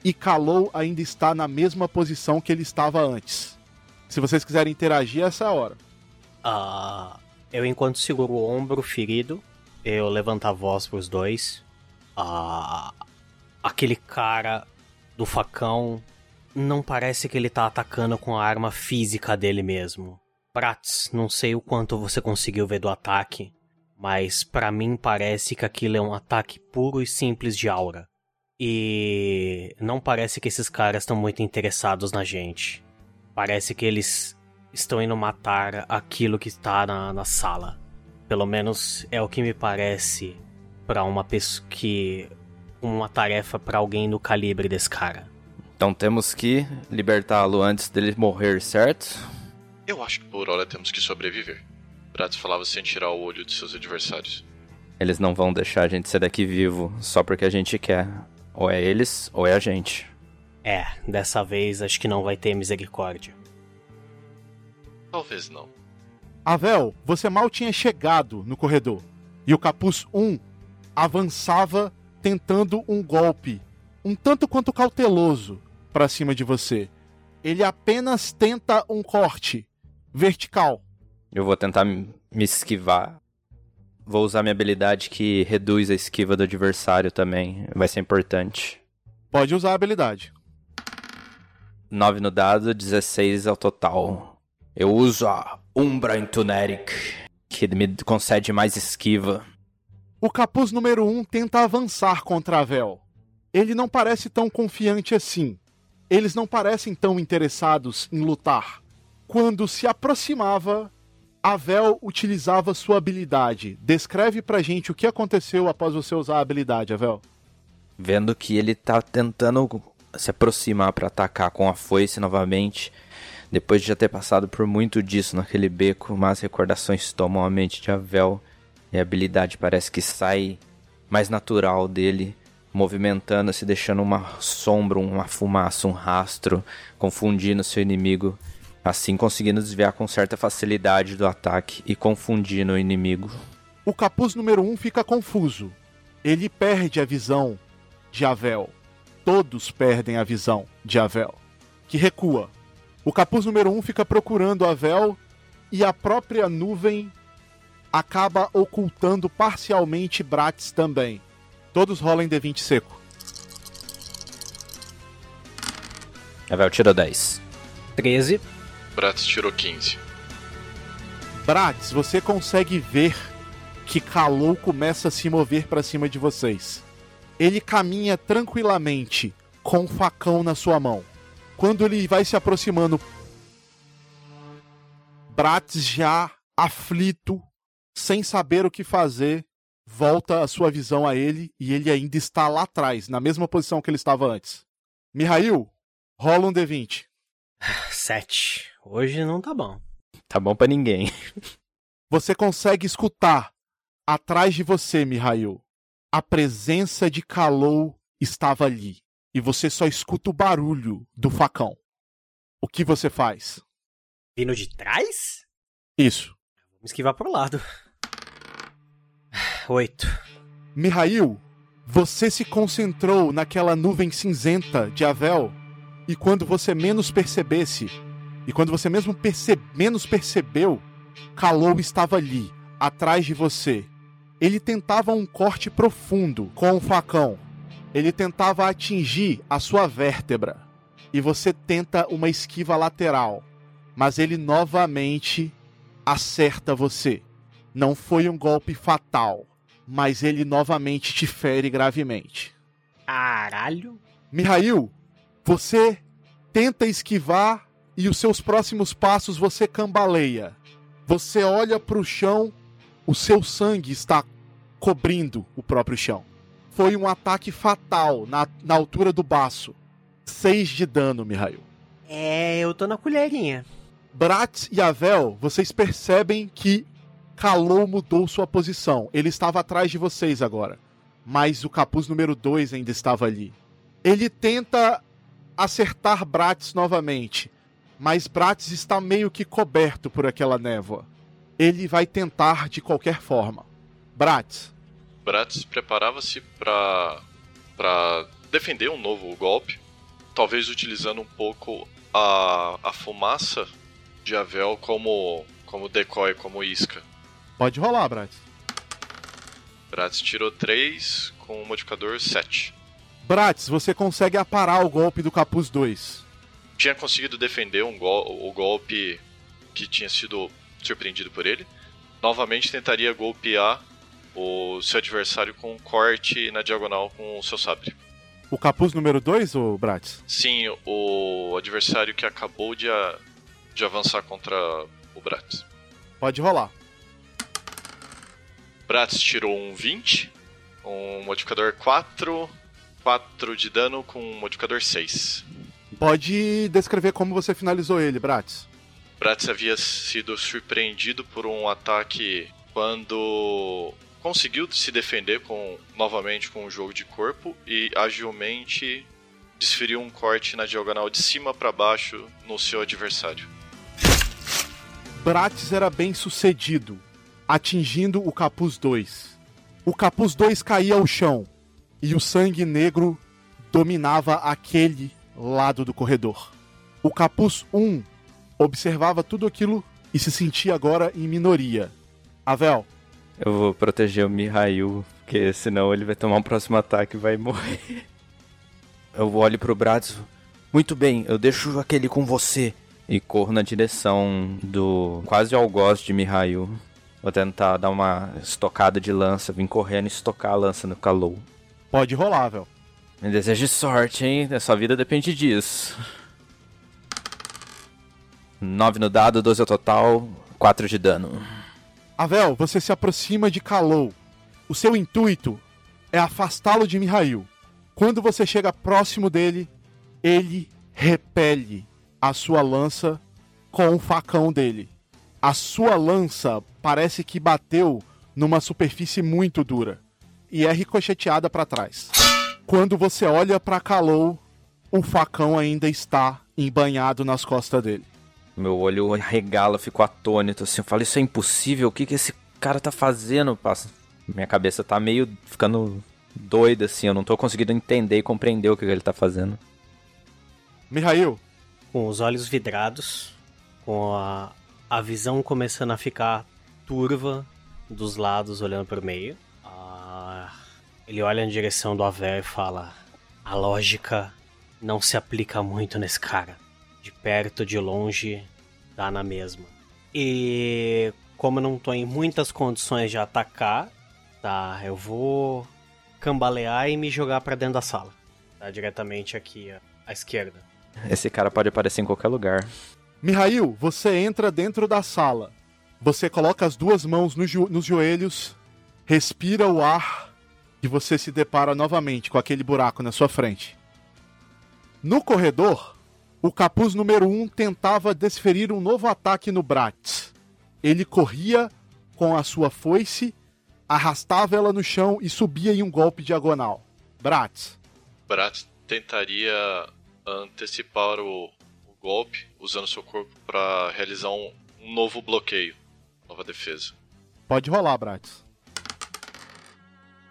E Kalou ainda está na mesma posição que ele estava antes. Se vocês quiserem interagir, essa é a hora. Ah, eu, enquanto seguro o ombro ferido, eu levanto a voz pros dois. Ah, aquele cara do facão não parece que ele tá atacando com a arma física dele mesmo. Prats, não sei o quanto você conseguiu ver do ataque, mas para mim parece que aquilo é um ataque puro e simples de aura. E não parece que esses caras estão muito interessados na gente. Parece que eles estão indo matar aquilo que está na, na sala. Pelo menos é o que me parece para uma pessoa que uma tarefa para alguém no calibre desse cara. Então temos que libertá-lo antes dele morrer, certo? Eu acho que por hora temos que sobreviver. Bratz falava sem tirar o olho de seus adversários. Eles não vão deixar a gente sair daqui vivo só porque a gente quer. Ou é eles, ou é a gente. É, dessa vez acho que não vai ter misericórdia. Talvez não. Avel, você mal tinha chegado no corredor. E o capuz 1 avançava tentando um golpe, um tanto quanto cauteloso, para cima de você. Ele apenas tenta um corte vertical. Eu vou tentar me esquivar Vou usar minha habilidade que reduz a esquiva do adversário também. Vai ser importante. Pode usar a habilidade. 9 no dado, 16 ao total. Eu uso a Umbra Intuneric, que me concede mais esquiva. O capuz número 1 um tenta avançar contra a Vel. Ele não parece tão confiante assim. Eles não parecem tão interessados em lutar. Quando se aproximava, Avel utilizava sua habilidade. Descreve pra gente o que aconteceu após você usar a habilidade, Avel. Vendo que ele tá tentando se aproximar para atacar com a foice novamente, depois de já ter passado por muito disso naquele beco, mas recordações tomam a mente de Avel e a habilidade parece que sai mais natural dele. movimentando-se, deixando uma sombra, uma fumaça, um rastro, confundindo seu inimigo, assim conseguindo desviar com certa facilidade do ataque e confundindo o inimigo. O capuz número 1 um fica confuso. Ele perde a visão de Avel. Todos perdem a visão de Avel, que recua. O capuz número 1 um fica procurando Avel e a própria nuvem acaba ocultando parcialmente Bratis também. Todos rolam D20 seco. Avel tirou 10. 13. Bratis tirou 15. Bratis, você consegue ver que Kalou começa a se mover para cima de vocês. Ele caminha tranquilamente com um facão na sua mão. Quando ele vai se aproximando, Bratis já aflito, sem saber o que fazer, volta a sua visão a ele e ele ainda está lá atrás, na mesma posição que ele estava antes. Mihail, rola um D20. 7. Hoje não tá bom. Tá bom pra ninguém. Você consegue escutar atrás de você, Mihail. A presença de Kalou estava ali e você só escuta o barulho do facão. O que você faz? Vindo de trás? Isso. Vamos esquivar pro lado. 8. Mihail, você se concentrou naquela nuvem cinzenta de Avel e quando você menos percebesse, e quando você mesmo perce menos percebeu, Kalou estava ali, atrás de você. Ele tentava um corte profundo com o um facão. Ele tentava atingir a sua vértebra. E você tenta uma esquiva lateral. Mas ele novamente acerta você. Não foi um golpe fatal, mas ele novamente te fere gravemente. Caralho. Mihail, você tenta esquivar e os seus próximos passos você cambaleia. Você olha para o chão, o seu sangue está cobrindo o próprio chão. Foi um ataque fatal na, na altura do baço. Seis de dano, Mihail. É, eu tô na colherinha. Bratz e Avel, vocês percebem que Kalou mudou sua posição. Ele estava atrás de vocês agora. Mas o capuz número 2 ainda estava ali. Ele tenta acertar Bratz novamente. Mas Bratz está meio que coberto por aquela névoa. Ele vai tentar de qualquer forma. Bratz. Bratz preparava-se para para defender um novo golpe, talvez utilizando um pouco a, a fumaça de Avel como como decoy, como isca. Pode rolar, Bratz. Bratz tirou 3 com o modificador 7. Bratz, você consegue aparar o golpe do Capuz 2. Tinha conseguido defender um gol o golpe que tinha sido surpreendido por ele. Novamente tentaria golpear o seu adversário com um corte na diagonal com o seu sabre. O capuz número 2, ou Bratz? Sim, o adversário que acabou de, a, de avançar contra o Bratz. Pode rolar. Bratz tirou um 20, um modificador 4, 4 de dano com um modificador 6. Pode descrever como você finalizou ele, Bratz. Bratz havia sido surpreendido por um ataque quando conseguiu se defender com novamente com o jogo de corpo e agilmente desferiu um corte na diagonal de cima para baixo no seu adversário. Bratz era bem sucedido, atingindo o capuz 2. O capuz 2 caía ao chão e o sangue negro dominava aquele lado do corredor. O capuz 1 um observava tudo aquilo e se sentia agora em minoria. Avel. Eu vou proteger o Mihail, porque senão ele vai tomar um próximo ataque e vai morrer. Eu olho pro Bratz. Muito bem, eu deixo aquele com você. E corro na direção do quase algoz de Mihail. Vou tentar dar uma estocada de lança, vim correndo e estocar a lança no Kalou. Pode rolar, velho. Me deseje sorte, hein? A sua vida depende disso. 9 no dado, 12 ao total, 4 de dano. Avel, você se aproxima de Kalou. O seu intuito é afastá-lo de Mihail. Quando você chega próximo dele, ele repele a sua lança com o facão dele. A sua lança parece que bateu numa superfície muito dura e é ricocheteada para trás. Quando você olha para Kalou, o facão ainda está embanhado nas costas dele. Meu olho regala, fico atônito, assim, eu falo, isso é impossível, o que que esse cara tá fazendo? Passa. Minha cabeça tá meio ficando doida, assim, eu não tô conseguindo entender e compreender o que, que ele tá fazendo. Mihail, Com os olhos vidrados, com a, a visão começando a ficar turva dos lados, olhando pro meio. Ele olha em direção do Aver e fala: A lógica não se aplica muito nesse cara. De perto, de longe, dá na mesma. E como eu não tô em muitas condições de atacar, tá, eu vou cambalear e me jogar pra dentro da sala. Tá diretamente aqui ó, à esquerda. Esse cara pode aparecer em qualquer lugar. Mihail, você entra dentro da sala. Você coloca as duas mãos no jo- nos joelhos, respira o ar e você se depara novamente com aquele buraco na sua frente. No corredor, o capuz número 1 um tentava desferir um novo ataque no Bratz. Ele corria com a sua foice, arrastava ela no chão e subia em um golpe diagonal. Bratz, Brat tentaria antecipar o, o golpe usando seu corpo para realizar um, um novo bloqueio, nova defesa. pode rolar, Bratz.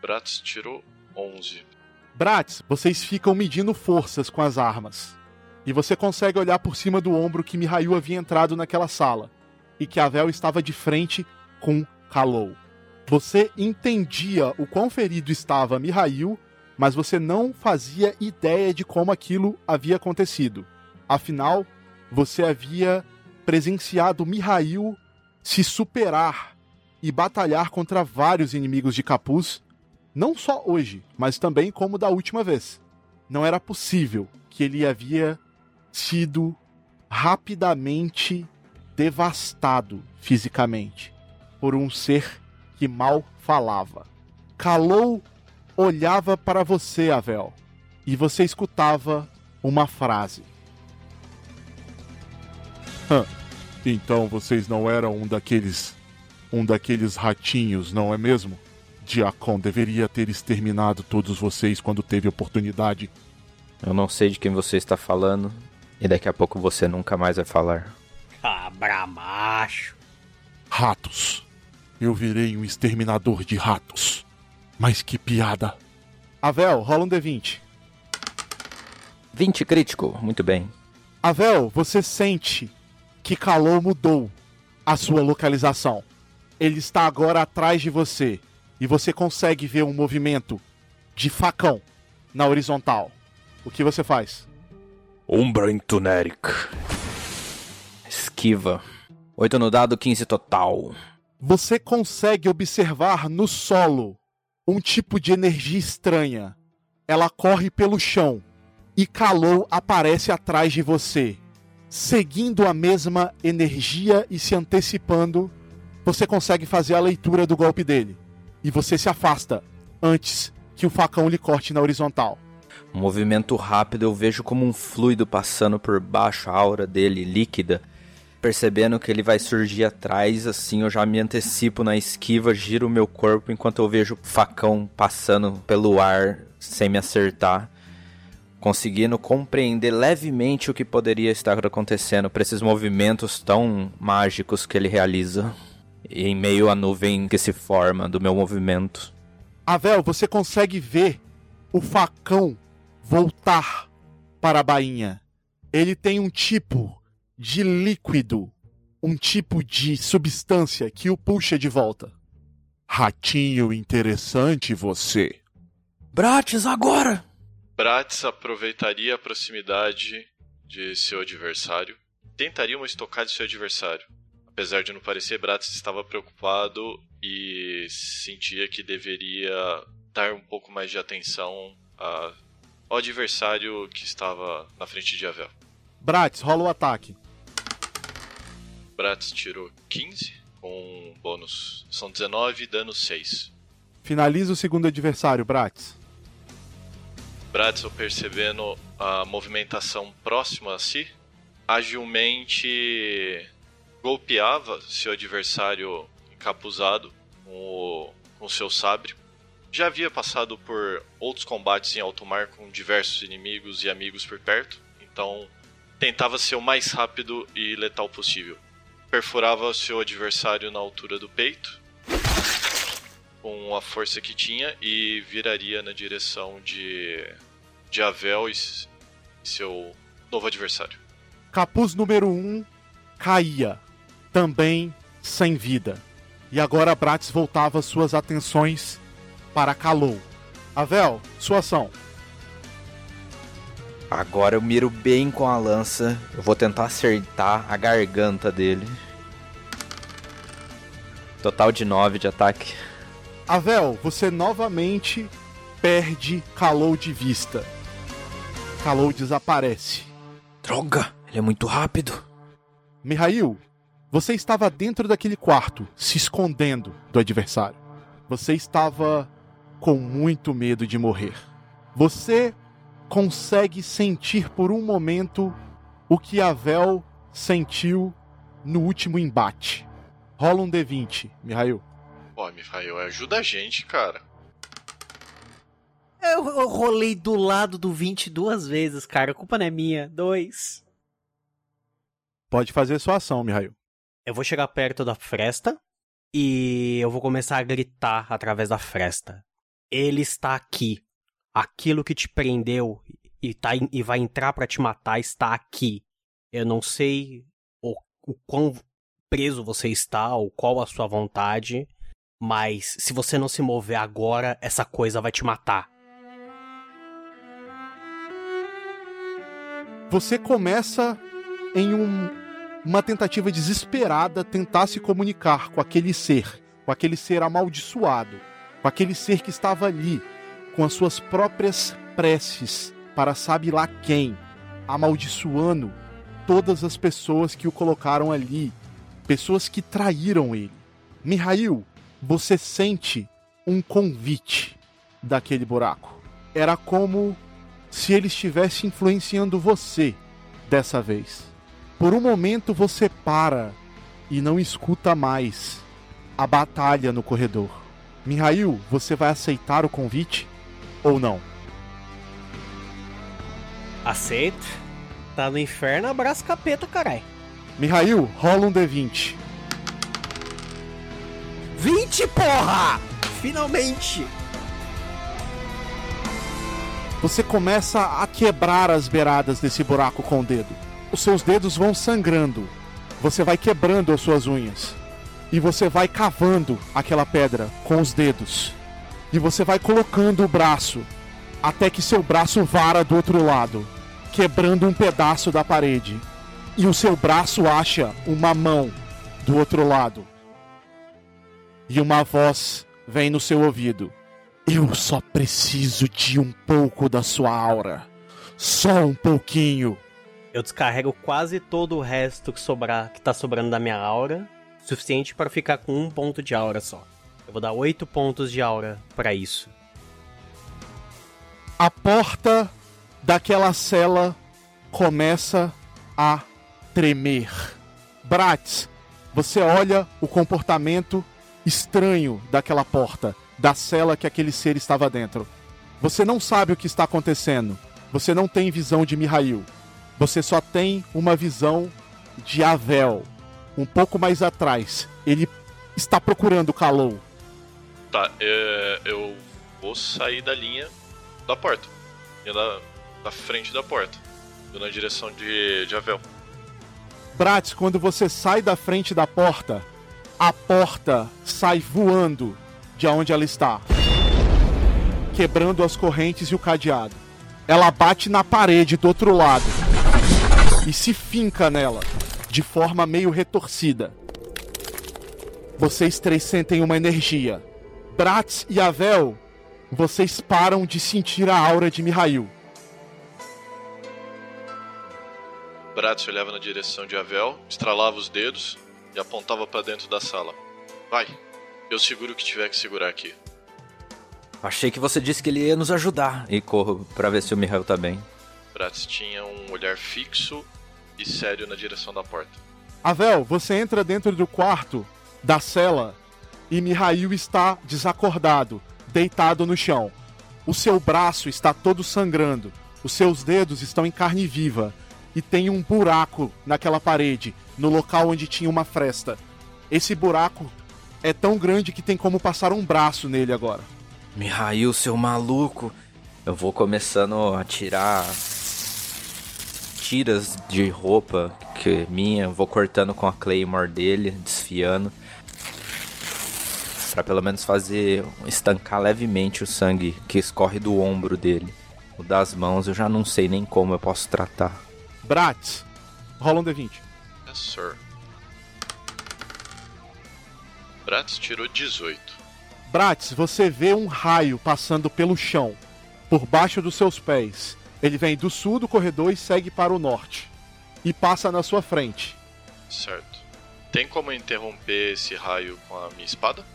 Bratz tirou 11. Bratz, vocês ficam medindo forças com as armas. E você consegue olhar por cima do ombro que Mihail havia entrado naquela sala. E que Avel estava de frente com Kalou. Você entendia o quão ferido estava Mihail, mas você não fazia ideia de como aquilo havia acontecido. Afinal, você havia presenciado Mihail se superar e batalhar contra vários inimigos de capuz não só hoje, mas também como da última vez. Não era possível que ele havia sido rapidamente devastado fisicamente por um ser que mal falava. Calou olhava para você, Avel, e você escutava uma frase. Então vocês não eram um daqueles. um daqueles ratinhos, não é mesmo? Diacon deveria ter exterminado todos vocês quando teve oportunidade. Eu não sei de quem você está falando, e daqui a pouco você nunca mais vai falar. Cabra macho. Ratos. Eu virei um exterminador de ratos. Mas que piada. Avel, rola um D20. 20 crítico, muito bem. Avel, você sente que Calou mudou a sua localização. Ele está agora atrás de você. E você consegue ver um movimento de facão na horizontal. O que você faz? Umbra Intuneric. Esquiva. 8 no dado, 15 total. Você consegue observar no solo um tipo de energia estranha. Ela corre pelo chão e Kalou aparece atrás de você. Seguindo a mesma energia e se antecipando, você consegue fazer a leitura do golpe dele. E você se afasta antes que o facão lhe corte na horizontal. Um movimento rápido, eu vejo como um fluido passando por baixo, a aura dele líquida. Percebendo que ele vai surgir atrás, assim, eu já me antecipo na esquiva, giro o meu corpo enquanto eu vejo o facão passando pelo ar sem me acertar. Conseguindo compreender levemente o que poderia estar acontecendo para esses movimentos tão mágicos que ele realiza. Em meio à nuvem que se forma do meu movimento. Avel, você consegue ver o facão voltar para a bainha. Ele tem um tipo de líquido, um tipo de substância que o puxa de volta. Ratinho interessante você. Bratis, agora! Bratz aproveitaria a proximidade de seu adversário, tentaria uma estocada de seu adversário. Apesar de não parecer, Bratz estava preocupado e sentia que deveria dar um pouco mais de atenção a- ao adversário que estava na frente de Avel. Bratz, rola o ataque. Bratz tirou 15 com um bônus. São 19 dano 6. Finaliza o segundo adversário, Bratz. Bratzel, percebendo a movimentação próxima a si, agilmente golpeava seu adversário encapuzado com o seu sabre já havia passado por outros combates em alto mar com diversos inimigos e amigos por perto, então tentava ser o mais rápido e letal possível. Perfurava seu adversário na altura do peito, com a força que tinha, e viraria na direção de, de Avel e seu novo adversário. Capuz número 1 um caía, também sem vida. E agora Bratis voltava suas atenções para Kalou. Avel, sua ação. Agora eu miro bem com a lança. Eu vou tentar acertar a garganta dele. Total de 9 de ataque. Avel, você novamente perde Kalou de vista. Kalou desaparece. Droga, ele é muito rápido. Mihail, você estava dentro daquele quarto, se escondendo do adversário. Você estava com muito medo de morrer. Você consegue sentir por um momento o que Avel sentiu no último embate. Rola um D20, Mihail. Pô, Mihail, ajuda a gente, cara. Eu, eu rolei do lado do 20 duas vezes, cara. A culpa não é minha. Dois. Pode fazer sua ação, Mihail. Eu vou chegar perto da fresta e eu vou começar a gritar através da fresta. Ele está aqui. Aquilo que te prendeu e, tá, e vai entrar para te matar está aqui. Eu não sei o, o quão preso você está ou qual a sua vontade, mas se você não se mover agora, essa coisa vai te matar. Você começa em um, uma tentativa desesperada tentar se comunicar com aquele ser, com aquele ser amaldiçoado, com aquele ser que estava ali, com as suas próprias preces para sabe lá quem, amaldiçoando todas as pessoas que o colocaram ali, pessoas que traíram ele. Mihail, você sente um convite daquele buraco. Era como se ele estivesse influenciando você dessa vez. Por um momento você para e não escuta mais a batalha no corredor. Mihail, você vai aceitar o convite ou não? Aceito. Tá no inferno, abraço capeta, carai. Mihail, rola um D20. 20, porra! Finalmente! Você começa a quebrar as beiradas desse buraco com o dedo. Os seus dedos vão sangrando. Você vai quebrando as suas unhas. E você vai cavando aquela pedra com os dedos. E você vai colocando o braço até que seu braço vara do outro lado, quebrando um pedaço da parede. E o seu braço acha uma mão do outro lado. E uma voz vem no seu ouvido. Eu só preciso de um pouco da sua aura. Só um pouquinho. Eu descarrego quase todo o resto que sobrar, que tá sobrando da minha aura, suficiente para ficar com um ponto de aura só. Eu vou dar oito pontos de aura para isso. A porta daquela cela começa a tremer. Bratz, você olha o comportamento estranho daquela porta, da cela que aquele ser estava dentro. Você não sabe o que está acontecendo. Você não tem visão de Mihail. Você só tem uma visão de Avel. Um pouco mais atrás. Ele está procurando Kalou. Tá, é, eu vou sair da linha da porta. Linha da, da frente da porta. Na direção de, de Avel. Bratz, quando você sai da frente da porta, a porta sai voando de onde ela está, quebrando as correntes e o cadeado. Ela bate na parede do outro lado e se finca nela, de forma meio retorcida. Vocês três sentem uma energia. Bratz e Avel, vocês param de sentir a aura de Mihail. Bratz olhava na direção de Avel, estralava os dedos e apontava para dentro da sala. Vai, eu seguro o que tiver que segurar aqui. Achei que você disse que ele ia nos ajudar. E corro pra ver se o Mihail tá bem. Bratz tinha um olhar fixo e sério na direção da porta. Avel, você entra dentro do quarto da cela e Mihail está desacordado, deitado no chão. O seu braço está todo sangrando. Os seus dedos estão em carne viva. E tem um buraco naquela parede, no local onde tinha uma fresta. Esse buraco é tão grande que tem como passar um braço nele agora. Mihail, seu maluco. Eu vou começando a tirar tiras de roupa que minha, vou cortando com a Claymore dele, desfiando. Pra pelo menos fazer estancar levemente o sangue que escorre do ombro dele. O das mãos eu já não sei nem como eu posso tratar. Bratz, rola um D20. Yes, sir. Bratz tirou 18. Bratz, você vê um raio passando pelo chão, por baixo dos seus pés. Ele vem do sul do corredor e segue para o norte. E passa na sua frente. Certo. Tem como interromper esse raio com a minha espada?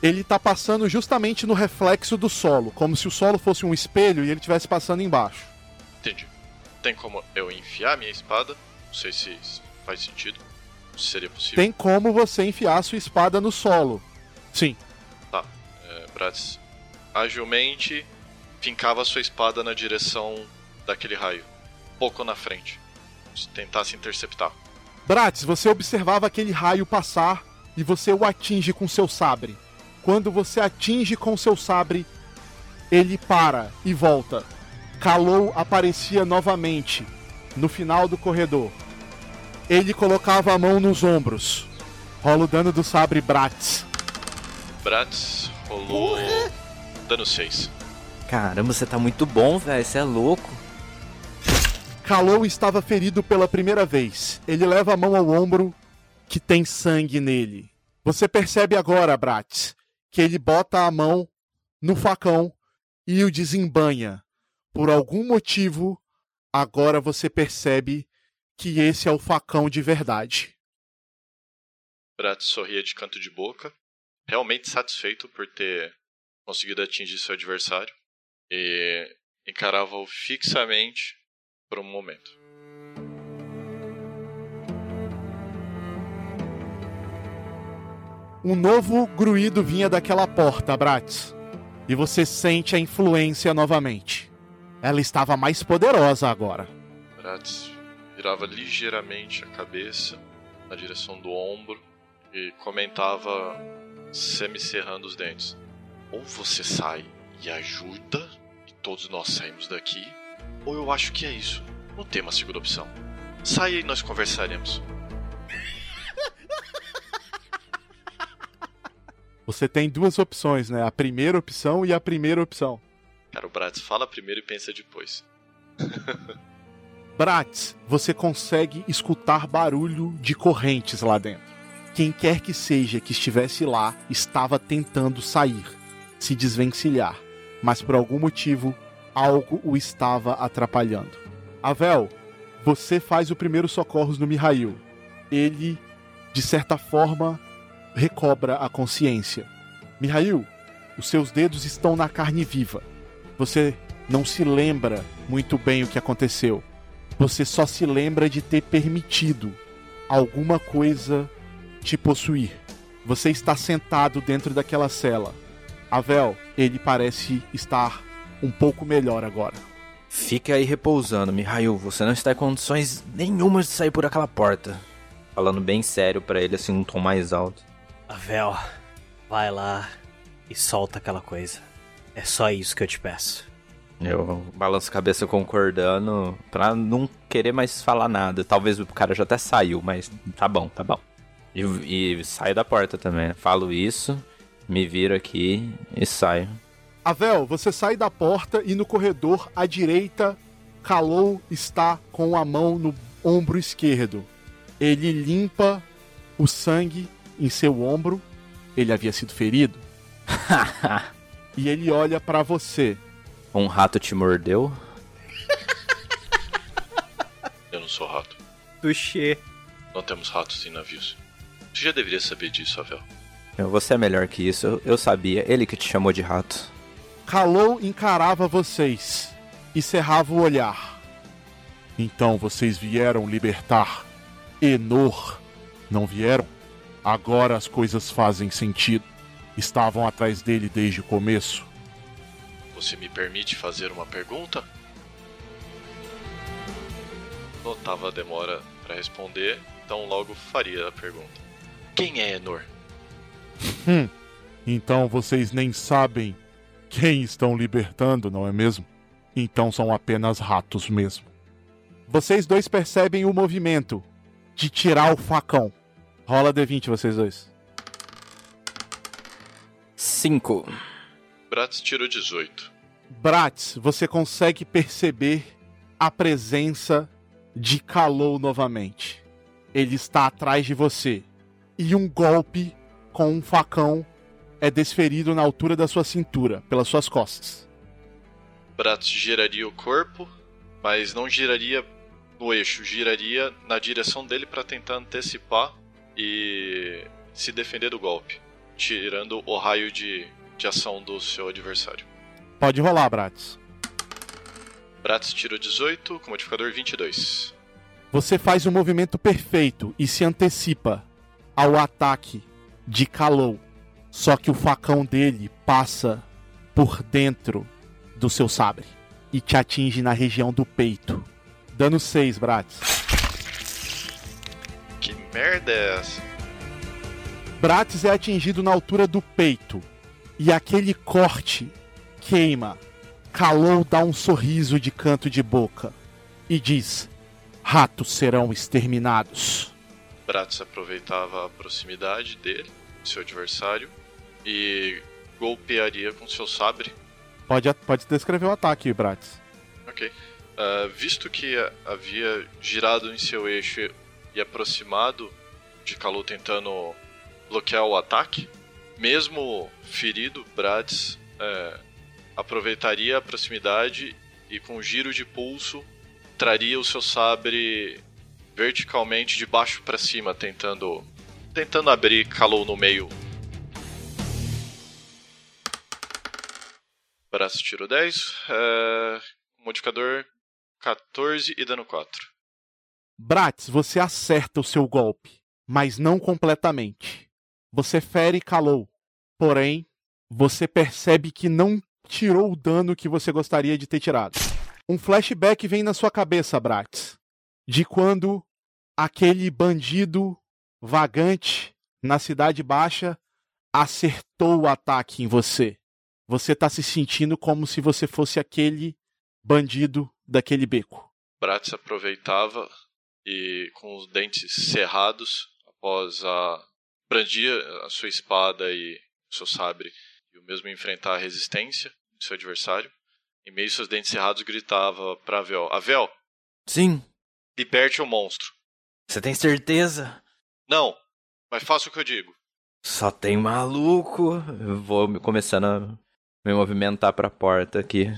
Ele tá passando justamente no reflexo do solo, como se o solo fosse um espelho e ele estivesse passando embaixo. Entendi. Tem como eu enfiar minha espada? Não sei se faz sentido. Se seria possível. Tem como você enfiar sua espada no solo. Sim. Tá. É, agilmente fincava sua espada na direção daquele raio. Pouco na frente. Se tentasse interceptar. Bratz, você observava aquele raio passar e você o atinge com seu sabre. Quando você atinge com seu sabre, ele para e volta. Kalou aparecia novamente no final do corredor. Ele colocava a mão nos ombros. Rola o dano do sabre Bratz. Bratz rolou dano 6. Caramba, você tá muito bom, velho. Você é louco. Kalou estava ferido pela primeira vez. Ele leva a mão ao ombro que tem sangue nele. Você percebe agora, Bratz, que ele bota a mão no facão e o desembanha. Por algum motivo, agora você percebe que esse é o facão de verdade. Bratz sorria de canto de boca, realmente satisfeito por ter conseguido atingir seu adversário, e encarava-o fixamente por um momento. Um novo gruído vinha daquela porta, Bratz. E você sente a influência novamente. Ela estava mais poderosa agora. Bratz virava ligeiramente a cabeça na direção do ombro e comentava, semicerrando os dentes: Ou você sai e ajuda, e todos nós saímos daqui, ou eu acho que é isso. Não tem uma segunda opção. Saia e nós conversaremos. Você tem duas opções, né? A primeira opção e a primeira opção. Cara, o Bratz fala primeiro e pensa depois. Bratz, você consegue escutar barulho de correntes lá dentro. Quem quer que seja que estivesse lá estava tentando sair, se desvencilhar, mas por algum motivo algo o estava atrapalhando. Avel, você faz o primeiro socorros no Mihail. Ele, de certa forma, recobra a consciência. Mihail, os seus dedos estão na carne viva. Você não se lembra muito bem o que aconteceu. Você só se lembra de ter permitido alguma coisa te possuir. Você está sentado dentro daquela cela. Avel, ele parece estar um pouco melhor agora. Fique aí repousando, Mihail. Você não está em condições nenhumas de sair por aquela porta. Falando bem sério para ele, assim, um tom mais alto. Avel, vai lá e solta aquela coisa. É só isso que eu te peço. Eu balanço a cabeça concordando pra não querer mais falar nada. Talvez o cara já até saiu, mas tá bom, tá bom. E, e saio da porta também. Falo isso, me viro aqui e saio. Avel, você sai da porta e no corredor à direita, Kalou está com a mão no ombro esquerdo. Ele limpa o sangue em seu ombro. Ele havia sido ferido. e ele olha para você. um rato te mordeu? Eu não sou rato. Tuxê. Não temos ratos em navios. Você já deveria saber disso, Avel. Você é melhor que isso, eu, eu sabia. Ele que te chamou de rato. Kalou encarava vocês e cerrava o olhar. Então vocês vieram libertar Enor. Não vieram? Agora as coisas fazem sentido. Estavam atrás dele desde o começo. Você me permite fazer uma pergunta? Notava a demora para responder, então logo faria a pergunta. Quem é Enor? Hum, então vocês nem sabem quem estão libertando, não é mesmo? Então são apenas ratos mesmo. Vocês dois percebem o movimento de tirar o facão. Rola D20, vocês dois. 5. Bratz tirou 18. Bratz, você consegue perceber a presença de Kalou novamente. Ele está atrás de você. E um golpe com um facão é desferido na altura da sua cintura, pelas suas costas. Bratz giraria o corpo, mas não giraria no eixo, giraria na direção dele para tentar antecipar e se defender do golpe, tirando o raio de, de ação do seu adversário. Pode rolar, Bratz. Bratz tirou 18, com modificador 22. Você faz o um movimento perfeito e se antecipa ao ataque de Kalou. Só que o facão dele passa por dentro do seu sabre e te atinge na região do peito. Dano 6, Bratz. Que merda é essa? Bratz é atingido na altura do peito e aquele corte queima. Kalou dá um sorriso de canto de boca e diz: Ratos serão exterminados. Bratz aproveitava a proximidade dele, seu adversário, e golpearia com seu sabre. Pode, pode descrever o ataque, Bratz. Ok. Uh, visto que havia girado em seu eixo e aproximado de Kalu tentando bloquear o ataque, mesmo ferido, Bratz uh, aproveitaria a proximidade e com um giro de pulso traria o seu sabre verticalmente de baixo para cima, tentando tentando abrir Kalu no meio. Braço tiro 10, uh, modificador 14 e dano 4. Bratz, você acerta o seu golpe, mas não completamente. Você fere Kalou, porém, você percebe que não tirou o dano que você gostaria de ter tirado. Um flashback vem na sua cabeça, Bratz, de quando aquele bandido vagante na Cidade Baixa acertou o ataque em você. Você está se sentindo como se você fosse aquele bandido daquele beco. Bratz aproveitava e com os dentes cerrados, após a brandir a sua espada e seu sabre, e o mesmo enfrentar a resistência do seu adversário, em meio aos seus dentes cerrados gritava para Avel: Avel! Sim. Liberte o monstro. Você tem certeza? Não, mas faça o que eu digo. Só tem maluco. Eu vou começando a me movimentar para a porta aqui.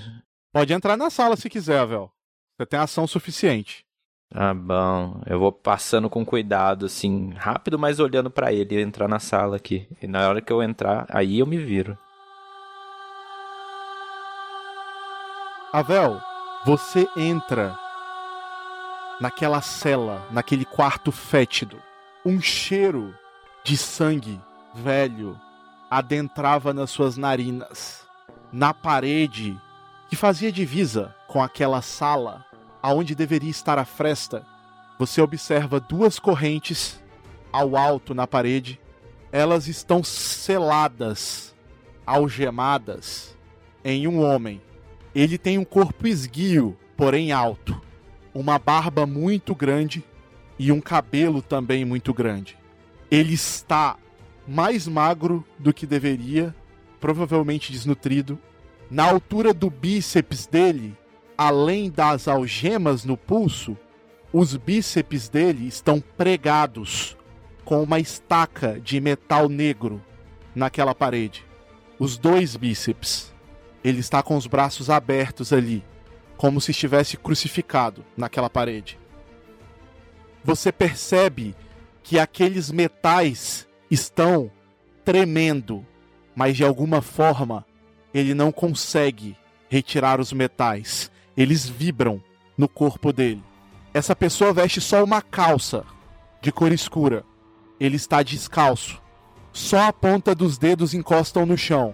Pode entrar na sala se quiser, Vel. Você tem ação suficiente. Tá bom. Eu vou passando com cuidado, assim, rápido, mas olhando para ele entrar na sala aqui. E na hora que eu entrar, aí eu me viro. Avel, você entra naquela cela, naquele quarto fétido. Um cheiro de sangue velho adentrava nas suas narinas. Na parede que fazia divisa com aquela sala aonde deveria estar a fresta, você observa duas correntes ao alto na parede. Elas estão seladas, algemadas em um homem. Ele tem um corpo esguio, porém alto, uma barba muito grande e um cabelo também muito grande. Ele está mais magro do que deveria, provavelmente desnutrido, na altura do bíceps dele, além das algemas no pulso, os bíceps dele estão pregados com uma estaca de metal negro naquela parede. Os dois bíceps. Ele está com os braços abertos ali, como se estivesse crucificado naquela parede. Você percebe que aqueles metais estão tremendo, mas de alguma forma ele não consegue retirar os metais. Eles vibram no corpo dele. Essa pessoa veste só uma calça de cor escura. Ele está descalço. Só a ponta dos dedos encostam no chão.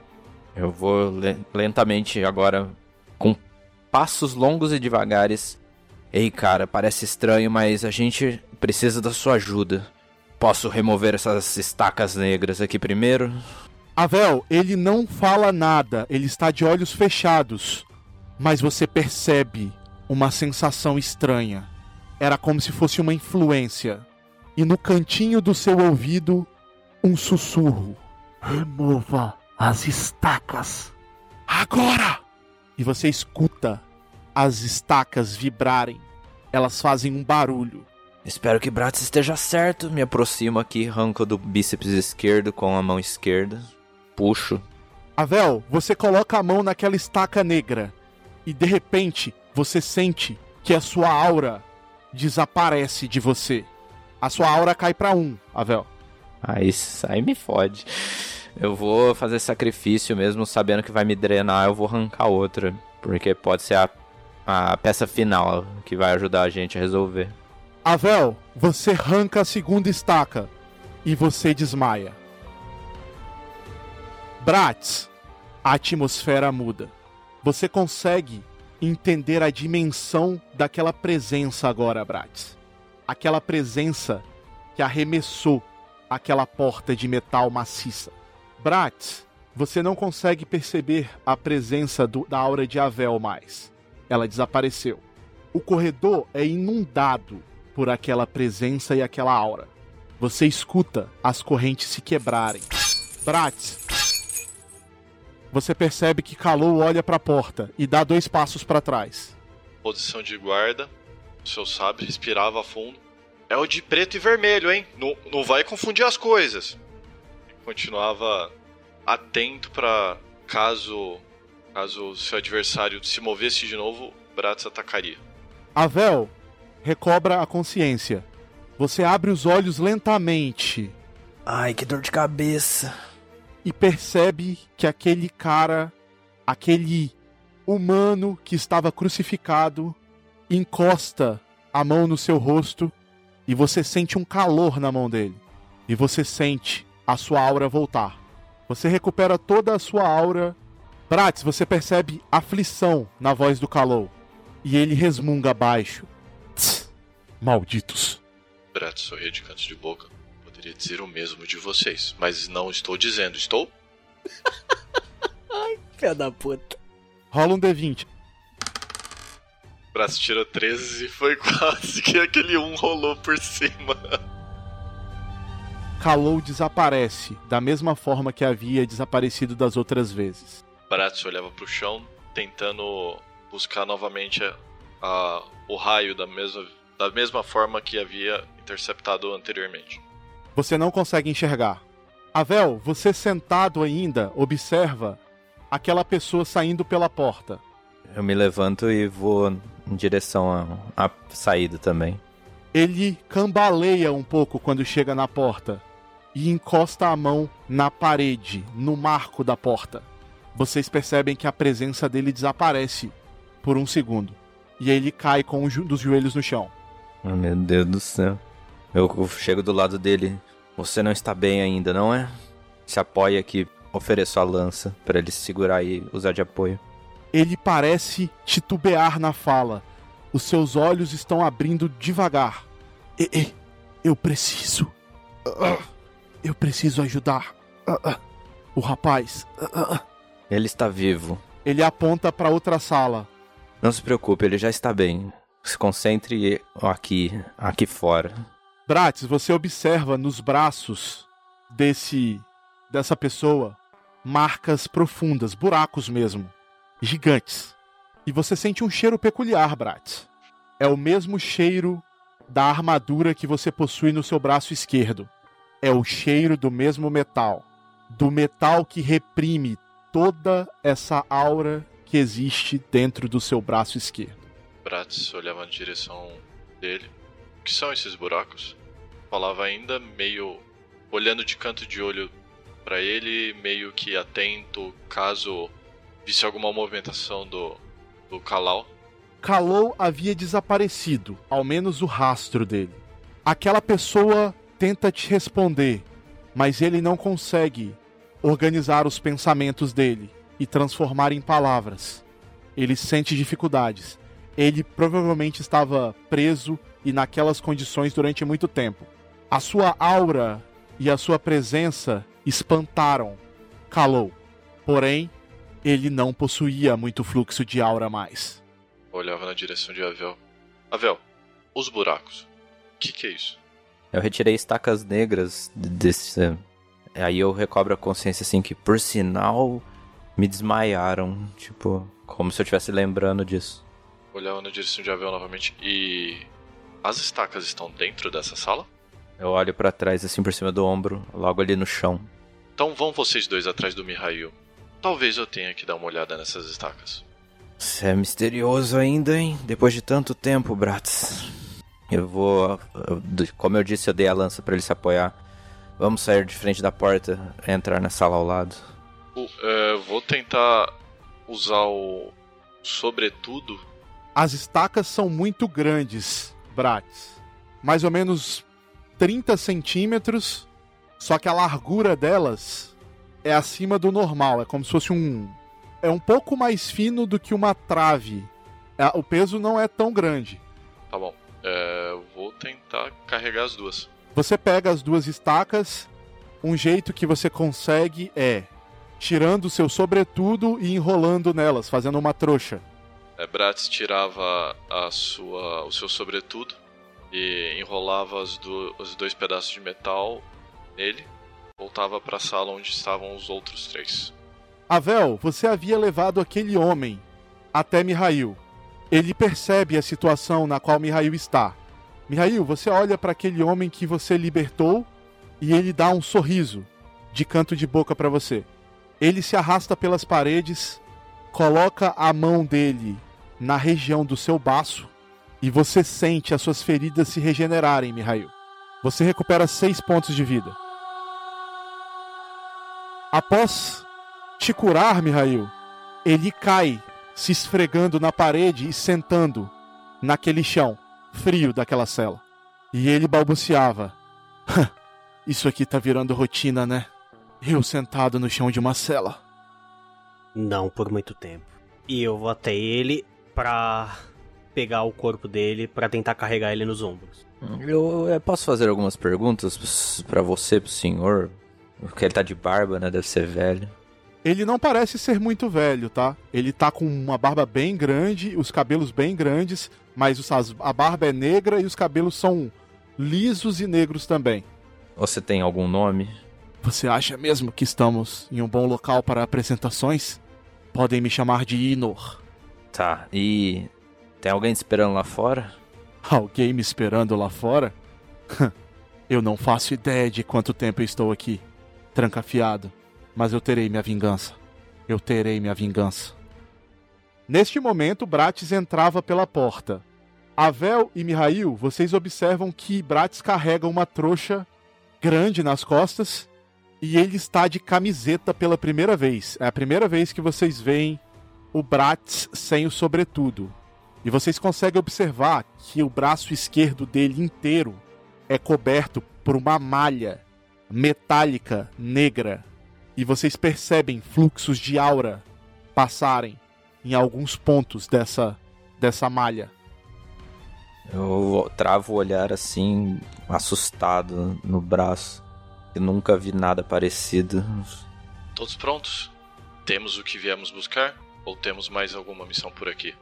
Eu vou lentamente agora, com passos longos e devagares. Ei, cara, parece estranho, mas a gente precisa da sua ajuda. Posso remover essas estacas negras aqui primeiro? Avel, ele não fala nada, ele está de olhos fechados. Mas você percebe uma sensação estranha. Era como se fosse uma influência. E no cantinho do seu ouvido, um sussurro: Remova as estacas. Agora! E você escuta as estacas vibrarem. Elas fazem um barulho. Espero que Bratz esteja certo. Me aproximo aqui, arranco do bíceps esquerdo com a mão esquerda. Puxo. Avel, você coloca a mão naquela estaca negra e de repente você sente que a sua aura desaparece de você. A sua aura cai para um, Avel. Aí, aí me fode. Eu vou fazer sacrifício mesmo, sabendo que vai me drenar, eu vou arrancar outra. Porque pode ser a, a peça final que vai ajudar a gente a resolver. Avel, você arranca a segunda estaca e você desmaia. Bratz, a atmosfera muda. Você consegue entender a dimensão daquela presença agora, Bratz. Aquela presença que arremessou aquela porta de metal maciça. Bratz, você não consegue perceber a presença do, da aura de Avel mais. Ela desapareceu. O corredor é inundado por aquela presença e aquela aura. Você escuta as correntes se quebrarem. Bratz, você percebe que Kalou olha para a porta e dá dois passos para trás. Posição de guarda. O seu sabre respirava fundo. É o de preto e vermelho, hein? Não, não vai confundir as coisas. Continuava atento para caso caso seu adversário se movesse de novo, Bratz atacaria. Avel recobra a consciência. Você abre os olhos lentamente. Ai, que dor de cabeça. E percebe que aquele cara, aquele humano que estava crucificado, encosta a mão no seu rosto e você sente um calor na mão dele. E você sente a sua aura voltar. Você recupera toda a sua aura. Bratz, você percebe aflição na voz do Kalou. E ele resmunga baixo. Malditos. Bratz sorri de canto de boca. Poderia dizer o mesmo de vocês, mas não estou dizendo, estou? Ai, filha da puta. Rola um D20. Bratz tirou 13 e foi quase que aquele 1 rolou por cima. Kalou desaparece, da mesma forma que havia desaparecido das outras vezes. Bratz olhava para o chão, tentando buscar novamente a, a, o raio da mesma, da mesma forma que havia interceptado anteriormente. Você não consegue enxergar. Avel, você sentado ainda, observa aquela pessoa saindo pela porta. Eu me levanto e vou em direção à saída também. Ele cambaleia um pouco quando chega na porta e encosta a mão na parede, no marco da porta. Vocês percebem que a presença dele desaparece por um segundo. E ele cai com um dos joelhos no chão. Oh, meu Deus do céu. Eu, chego do lado dele. Você não está bem ainda, não é? Se apoia aqui. Ofereço a lança para ele segurar e usar de apoio. Ele parece titubear na fala. Os seus olhos estão abrindo devagar. E, e, eu preciso. Eu preciso ajudar. O rapaz. Ele está vivo. Ele aponta para outra sala. Não se preocupe, ele já está bem. Se concentre aqui, aqui fora. Bratis, você observa nos braços desse dessa pessoa marcas profundas, buracos mesmo, gigantes. E você sente um cheiro peculiar, Bratis. É o mesmo cheiro da armadura que você possui no seu braço esquerdo é o cheiro do mesmo metal, do metal que reprime toda essa aura que existe dentro do seu braço esquerdo. Bratz olhava na direção dele. Que são esses buracos? Falava ainda meio olhando de canto de olho para ele, meio que atento caso visse alguma movimentação do do Kalau. Kalou havia desaparecido, ao menos o rastro dele. Aquela pessoa tenta te responder, mas ele não consegue organizar os pensamentos dele. e transformar em palavras. Ele sente dificuldades. Ele provavelmente estava preso e naquelas condições durante muito tempo. A sua aura e a sua presença espantaram. Calou. Porém, ele não possuía muito fluxo de aura mais. Olhava na direção de Avel. Avel, os buracos. O que, que é isso? Eu retirei estacas negras desse. Aí eu recobro a consciência assim que, por sinal, me desmaiaram. Tipo, como se eu estivesse lembrando disso. Olhava na direção de Avel novamente. E. As estacas estão dentro dessa sala? Eu olho para trás, assim por cima do ombro, logo ali no chão. Então vão vocês dois atrás do Mihail. Talvez eu tenha que dar uma olhada nessas estacas. Você é misterioso ainda, hein? Depois de tanto tempo, Bratz. Eu vou. Como eu disse, eu dei a lança para ele se apoiar. Vamos sair de frente da porta e entrar na sala ao lado. Uh, vou tentar usar o sobretudo. As estacas são muito grandes, Bratz. Mais ou menos 30 centímetros. Só que a largura delas é acima do normal. É como se fosse um. É um pouco mais fino do que uma trave. É, o peso não é tão grande. Tá bom. É, vou tentar carregar as duas. Você pega as duas estacas. Um jeito que você consegue é tirando o seu sobretudo e enrolando nelas, fazendo uma trouxa. É, Bratz tirava a sua, o seu sobretudo e enrolava do, os dois pedaços de metal nele. Voltava para a sala onde estavam os outros três. Avel, você havia levado aquele homem até Mihail. Ele percebe a situação na qual Mihail está. Mihail, você olha para aquele homem que você libertou e ele dá um sorriso de canto de boca para você. Ele se arrasta pelas paredes, coloca a mão dele na região do seu baço e você sente as suas feridas se regenerarem, Mihail. Você recupera seis pontos de vida. Após te curar, Mihail, ele cai se esfregando na parede e sentando naquele chão frio daquela cela. E ele balbuciava: Isso aqui tá virando rotina, né? Eu sentado no chão de uma cela. Não por muito tempo. E eu vou até ele pra pegar o corpo dele para tentar carregar ele nos ombros. Eu, eu posso fazer algumas perguntas para você, pro senhor? Porque ele tá de barba, né? Deve ser velho. Ele não parece ser muito velho, tá? Ele tá com uma barba bem grande, os cabelos bem grandes, mas a barba é negra e os cabelos são lisos e negros também. Você tem algum nome? Você acha mesmo que estamos em um bom local para apresentações? Podem me chamar de Inor. Tá, e tem alguém esperando lá fora? Alguém me esperando lá fora? eu não faço ideia de quanto tempo eu estou aqui, trancafiado. Mas eu terei minha vingança. Eu terei minha vingança. Neste momento, Bratis entrava pela porta. Avel e Mihail, vocês observam que Bratis carrega uma trouxa grande nas costas e ele está de camiseta pela primeira vez. É a primeira vez que vocês veem o Bratis sem o sobretudo. E vocês conseguem observar que o braço esquerdo dele inteiro é coberto por uma malha metálica negra e vocês percebem fluxos de aura passarem em alguns pontos dessa, dessa malha. Eu travo o olhar assim, assustado no braço. Eu nunca vi nada parecido. Todos prontos? Temos o que viemos buscar? Ou temos mais alguma missão por aqui?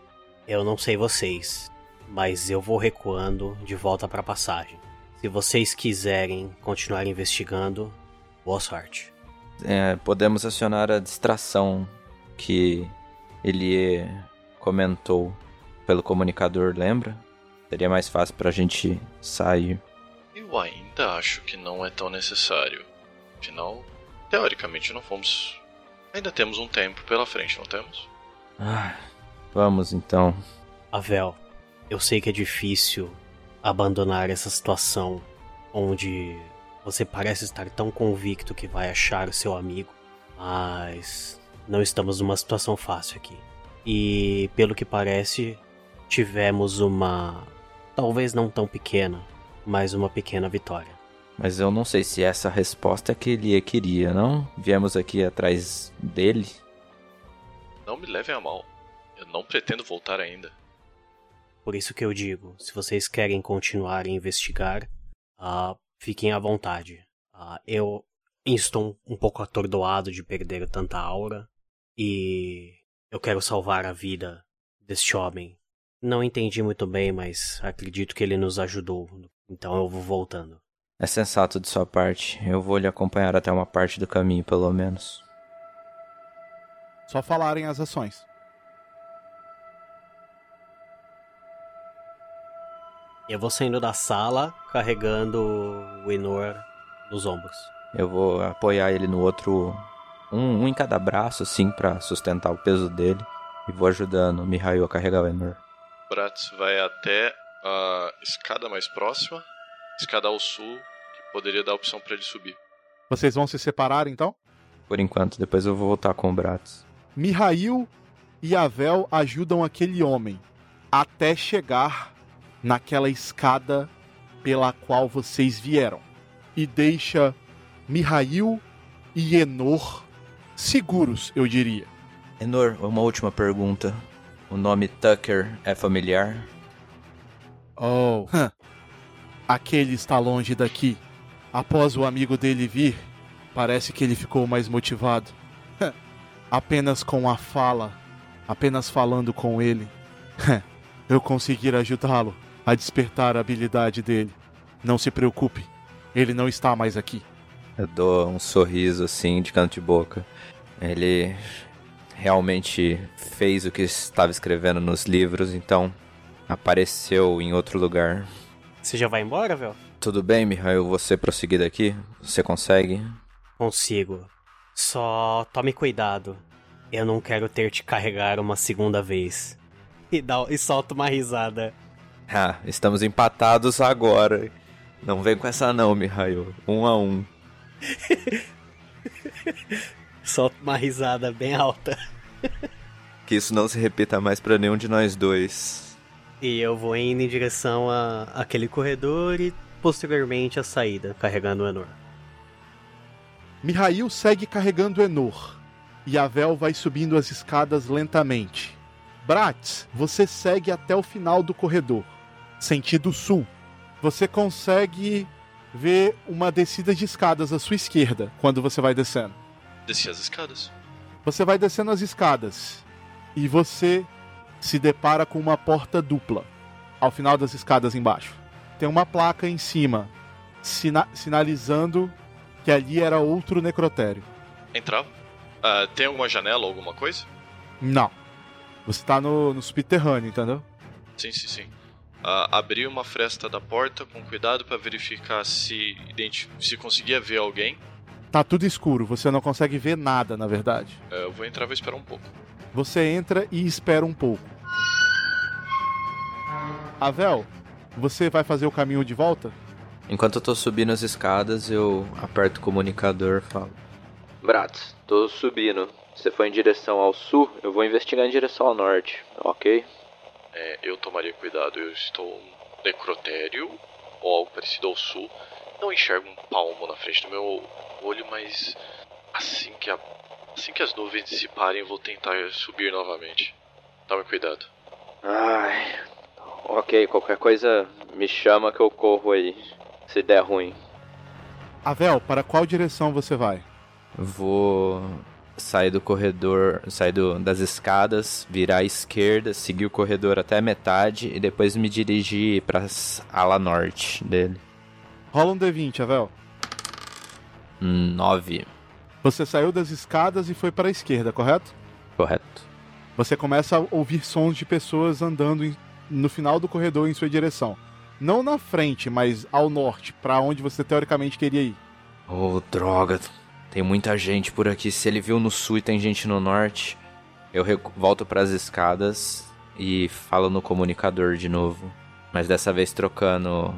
Eu não sei vocês, mas eu vou recuando de volta para a passagem. Se vocês quiserem continuar investigando, boa sorte é, podemos acionar a distração que ele comentou pelo comunicador, lembra? Seria mais fácil para a gente sair. Eu ainda acho que não é tão necessário. Afinal, teoricamente não fomos. Ainda temos um tempo pela frente, não temos? Ah, vamos então. Avel, eu sei que é difícil abandonar essa situação onde você parece estar tão convicto que vai achar o seu amigo, mas não estamos numa situação fácil aqui. E pelo que parece, tivemos uma. talvez não tão pequena, mas uma pequena vitória. Mas eu não sei se essa resposta é que ele queria, não? Viemos aqui atrás dele. Não me levem a mal. Eu não pretendo voltar ainda. Por isso que eu digo, se vocês querem continuar a investigar, uh, fiquem à vontade. Uh, eu estou um pouco atordoado de perder tanta aura e eu quero salvar a vida deste homem. Não entendi muito bem, mas acredito que ele nos ajudou, então eu vou voltando. É sensato de sua parte. Eu vou lhe acompanhar até uma parte do caminho, pelo menos. Só falarem as ações. Eu vou saindo da sala carregando o Enor nos ombros. Eu vou apoiar ele no outro. Um, um em cada braço, assim, para sustentar o peso dele. E vou ajudando o Mihail a carregar o Enor. Bratz vai até a escada mais próxima, escada ao sul, que poderia dar a opção para ele subir. Vocês vão se separar então? Por enquanto, depois eu vou voltar com o Bratz. Mihail e Avel ajudam aquele homem até chegar naquela escada pela qual vocês vieram e deixa Mihail e Enor seguros, eu diria. Enor, uma última pergunta. O nome Tucker é familiar? Oh, aquele está longe daqui. Após o amigo dele vir, parece que ele ficou mais motivado. Apenas com a fala, apenas falando com ele, eu conseguir ajudá-lo a despertar a habilidade dele. Não se preocupe, ele não está mais aqui. Eu dou um sorriso assim de canto de boca. Ele realmente fez o que estava escrevendo nos livros, então apareceu em outro lugar. Você já vai embora, velho? Tudo bem, Mihail, você prosseguir daqui? Você consegue? Consigo. Só tome cuidado. Eu não quero ter te carregar uma segunda vez. E, dá, e solta uma risada. Ah, estamos empatados agora. Não vem com essa não, Mihail. Um a um. Solta uma risada bem alta. que isso não se repita mais para nenhum de nós dois. E eu vou indo em direção a aquele corredor e posteriormente a saída, carregando o Enor. Mihail segue carregando Enor. E Avel vai subindo as escadas lentamente. Bratz, você segue até o final do corredor, sentido sul. Você consegue ver uma descida de escadas à sua esquerda quando você vai descendo. Desci as escadas. Você vai descendo as escadas e você se depara com uma porta dupla ao final das escadas embaixo. Tem uma placa em cima sina sinalizando que ali era outro necrotério. Entrar? Uh, tem alguma janela ou alguma coisa? Não. Você tá no, no subterrâneo, entendeu? Sim, sim, sim. Uh, abri uma fresta da porta com cuidado para verificar se, se conseguia ver alguém. Tá tudo escuro, você não consegue ver nada, na verdade. Uh, eu vou entrar e vou esperar um pouco. Você entra e espera um pouco. Avel, você vai fazer o caminho de volta? Enquanto eu tô subindo as escadas, eu aperto o comunicador e falo: Bratz, tô subindo. Você foi em direção ao sul, eu vou investigar em direção ao norte, ok? É, eu tomaria cuidado. Eu estou no necrotério, ou algo parecido ao sul. Não enxergo um palmo na frente do meu olho, mas assim que, a, assim que as nuvens dissiparem, eu vou tentar subir novamente. Tome cuidado. Ai, ok. Qualquer coisa me chama que eu corro aí, se der ruim. Avel, para qual direção você vai? Vou sair do corredor, sair do, das escadas, virar à esquerda, seguir o corredor até a metade e depois me dirigir para ala norte dele. Rola um D20, Avel. 9. Você saiu das escadas e foi para a esquerda, correto? Correto. Você começa a ouvir sons de pessoas andando em, no final do corredor em sua direção. Não na frente, mas ao norte, para onde você teoricamente queria ir. Oh, droga. Tem muita gente por aqui. Se ele viu no sul e tem gente no norte, eu volto para as escadas e falo no comunicador de novo. Mas dessa vez trocando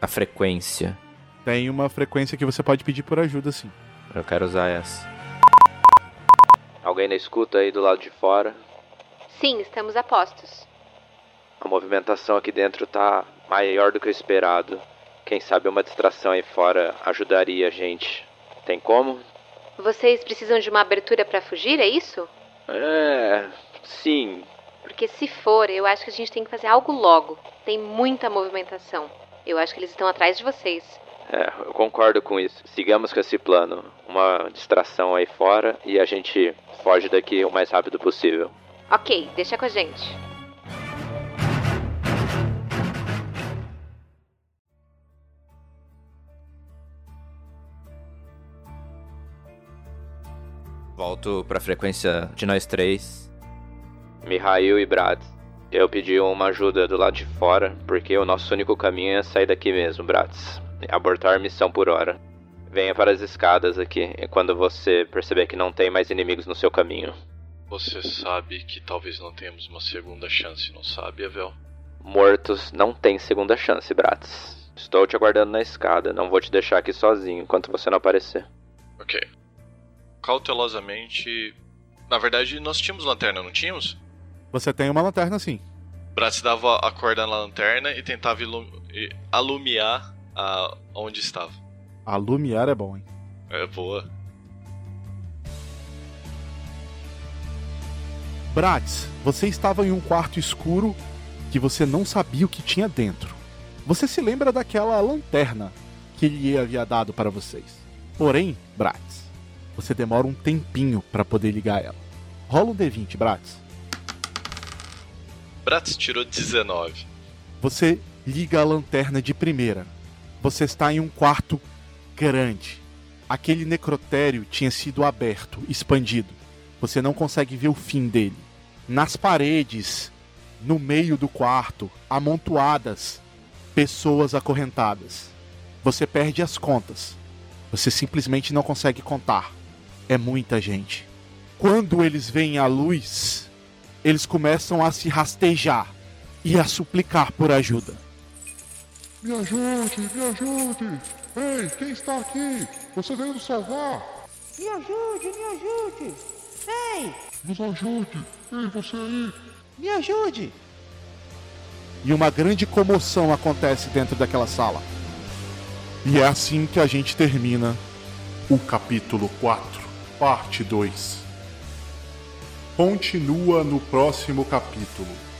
a frequência. Tem uma frequência que você pode pedir por ajuda, sim. Eu quero usar essa. Alguém na escuta aí do lado de fora? Sim, estamos a postos. A movimentação aqui dentro tá maior do que o esperado. Quem sabe uma distração aí fora ajudaria a gente. Tem como? Vocês precisam de uma abertura para fugir, é isso? É. Sim. Porque se for, eu acho que a gente tem que fazer algo logo. Tem muita movimentação. Eu acho que eles estão atrás de vocês. É, eu concordo com isso. Sigamos com esse plano. Uma distração aí fora e a gente foge daqui o mais rápido possível. Ok, deixa com a gente. Volto pra frequência de nós três. Mihail e Brad. Eu pedi uma ajuda do lado de fora, porque o nosso único caminho é sair daqui mesmo, Bratz. Abortar missão por hora. Venha para as escadas aqui, quando você perceber que não tem mais inimigos no seu caminho. Você sabe que talvez não tenhamos uma segunda chance, não sabe, Evel? Mortos não tem segunda chance, Bratz. Estou te aguardando na escada, não vou te deixar aqui sozinho enquanto você não aparecer. Ok. Cautelosamente. Na verdade, nós tínhamos lanterna, não tínhamos? Você tem uma lanterna sim. Bratz dava a corda na lanterna e tentava ilu e alumiar a onde estava. Alumiar é bom, hein? É boa. Bratz, você estava em um quarto escuro que você não sabia o que tinha dentro. Você se lembra daquela lanterna que ele havia dado para vocês. Porém, Bratz, você demora um tempinho para poder ligar ela. Rola um D20, Bratz. Bratz tirou 19. Você liga a lanterna de primeira. Você está em um quarto grande. Aquele necrotério tinha sido aberto, expandido. Você não consegue ver o fim dele. Nas paredes, no meio do quarto, amontoadas, pessoas acorrentadas. Você perde as contas. Você simplesmente não consegue contar. É muita gente. Quando eles veem a luz, eles começam a se rastejar e a suplicar por ajuda. Me ajude, me ajude! Ei, quem está aqui? Você veio nos salvar! Me ajude, me ajude! Ei, Nos ajude! Ei, você aí! me ajude! E uma grande comoção acontece dentro daquela sala. E é assim que a gente termina o capítulo 4, parte 2. Continua no próximo capítulo.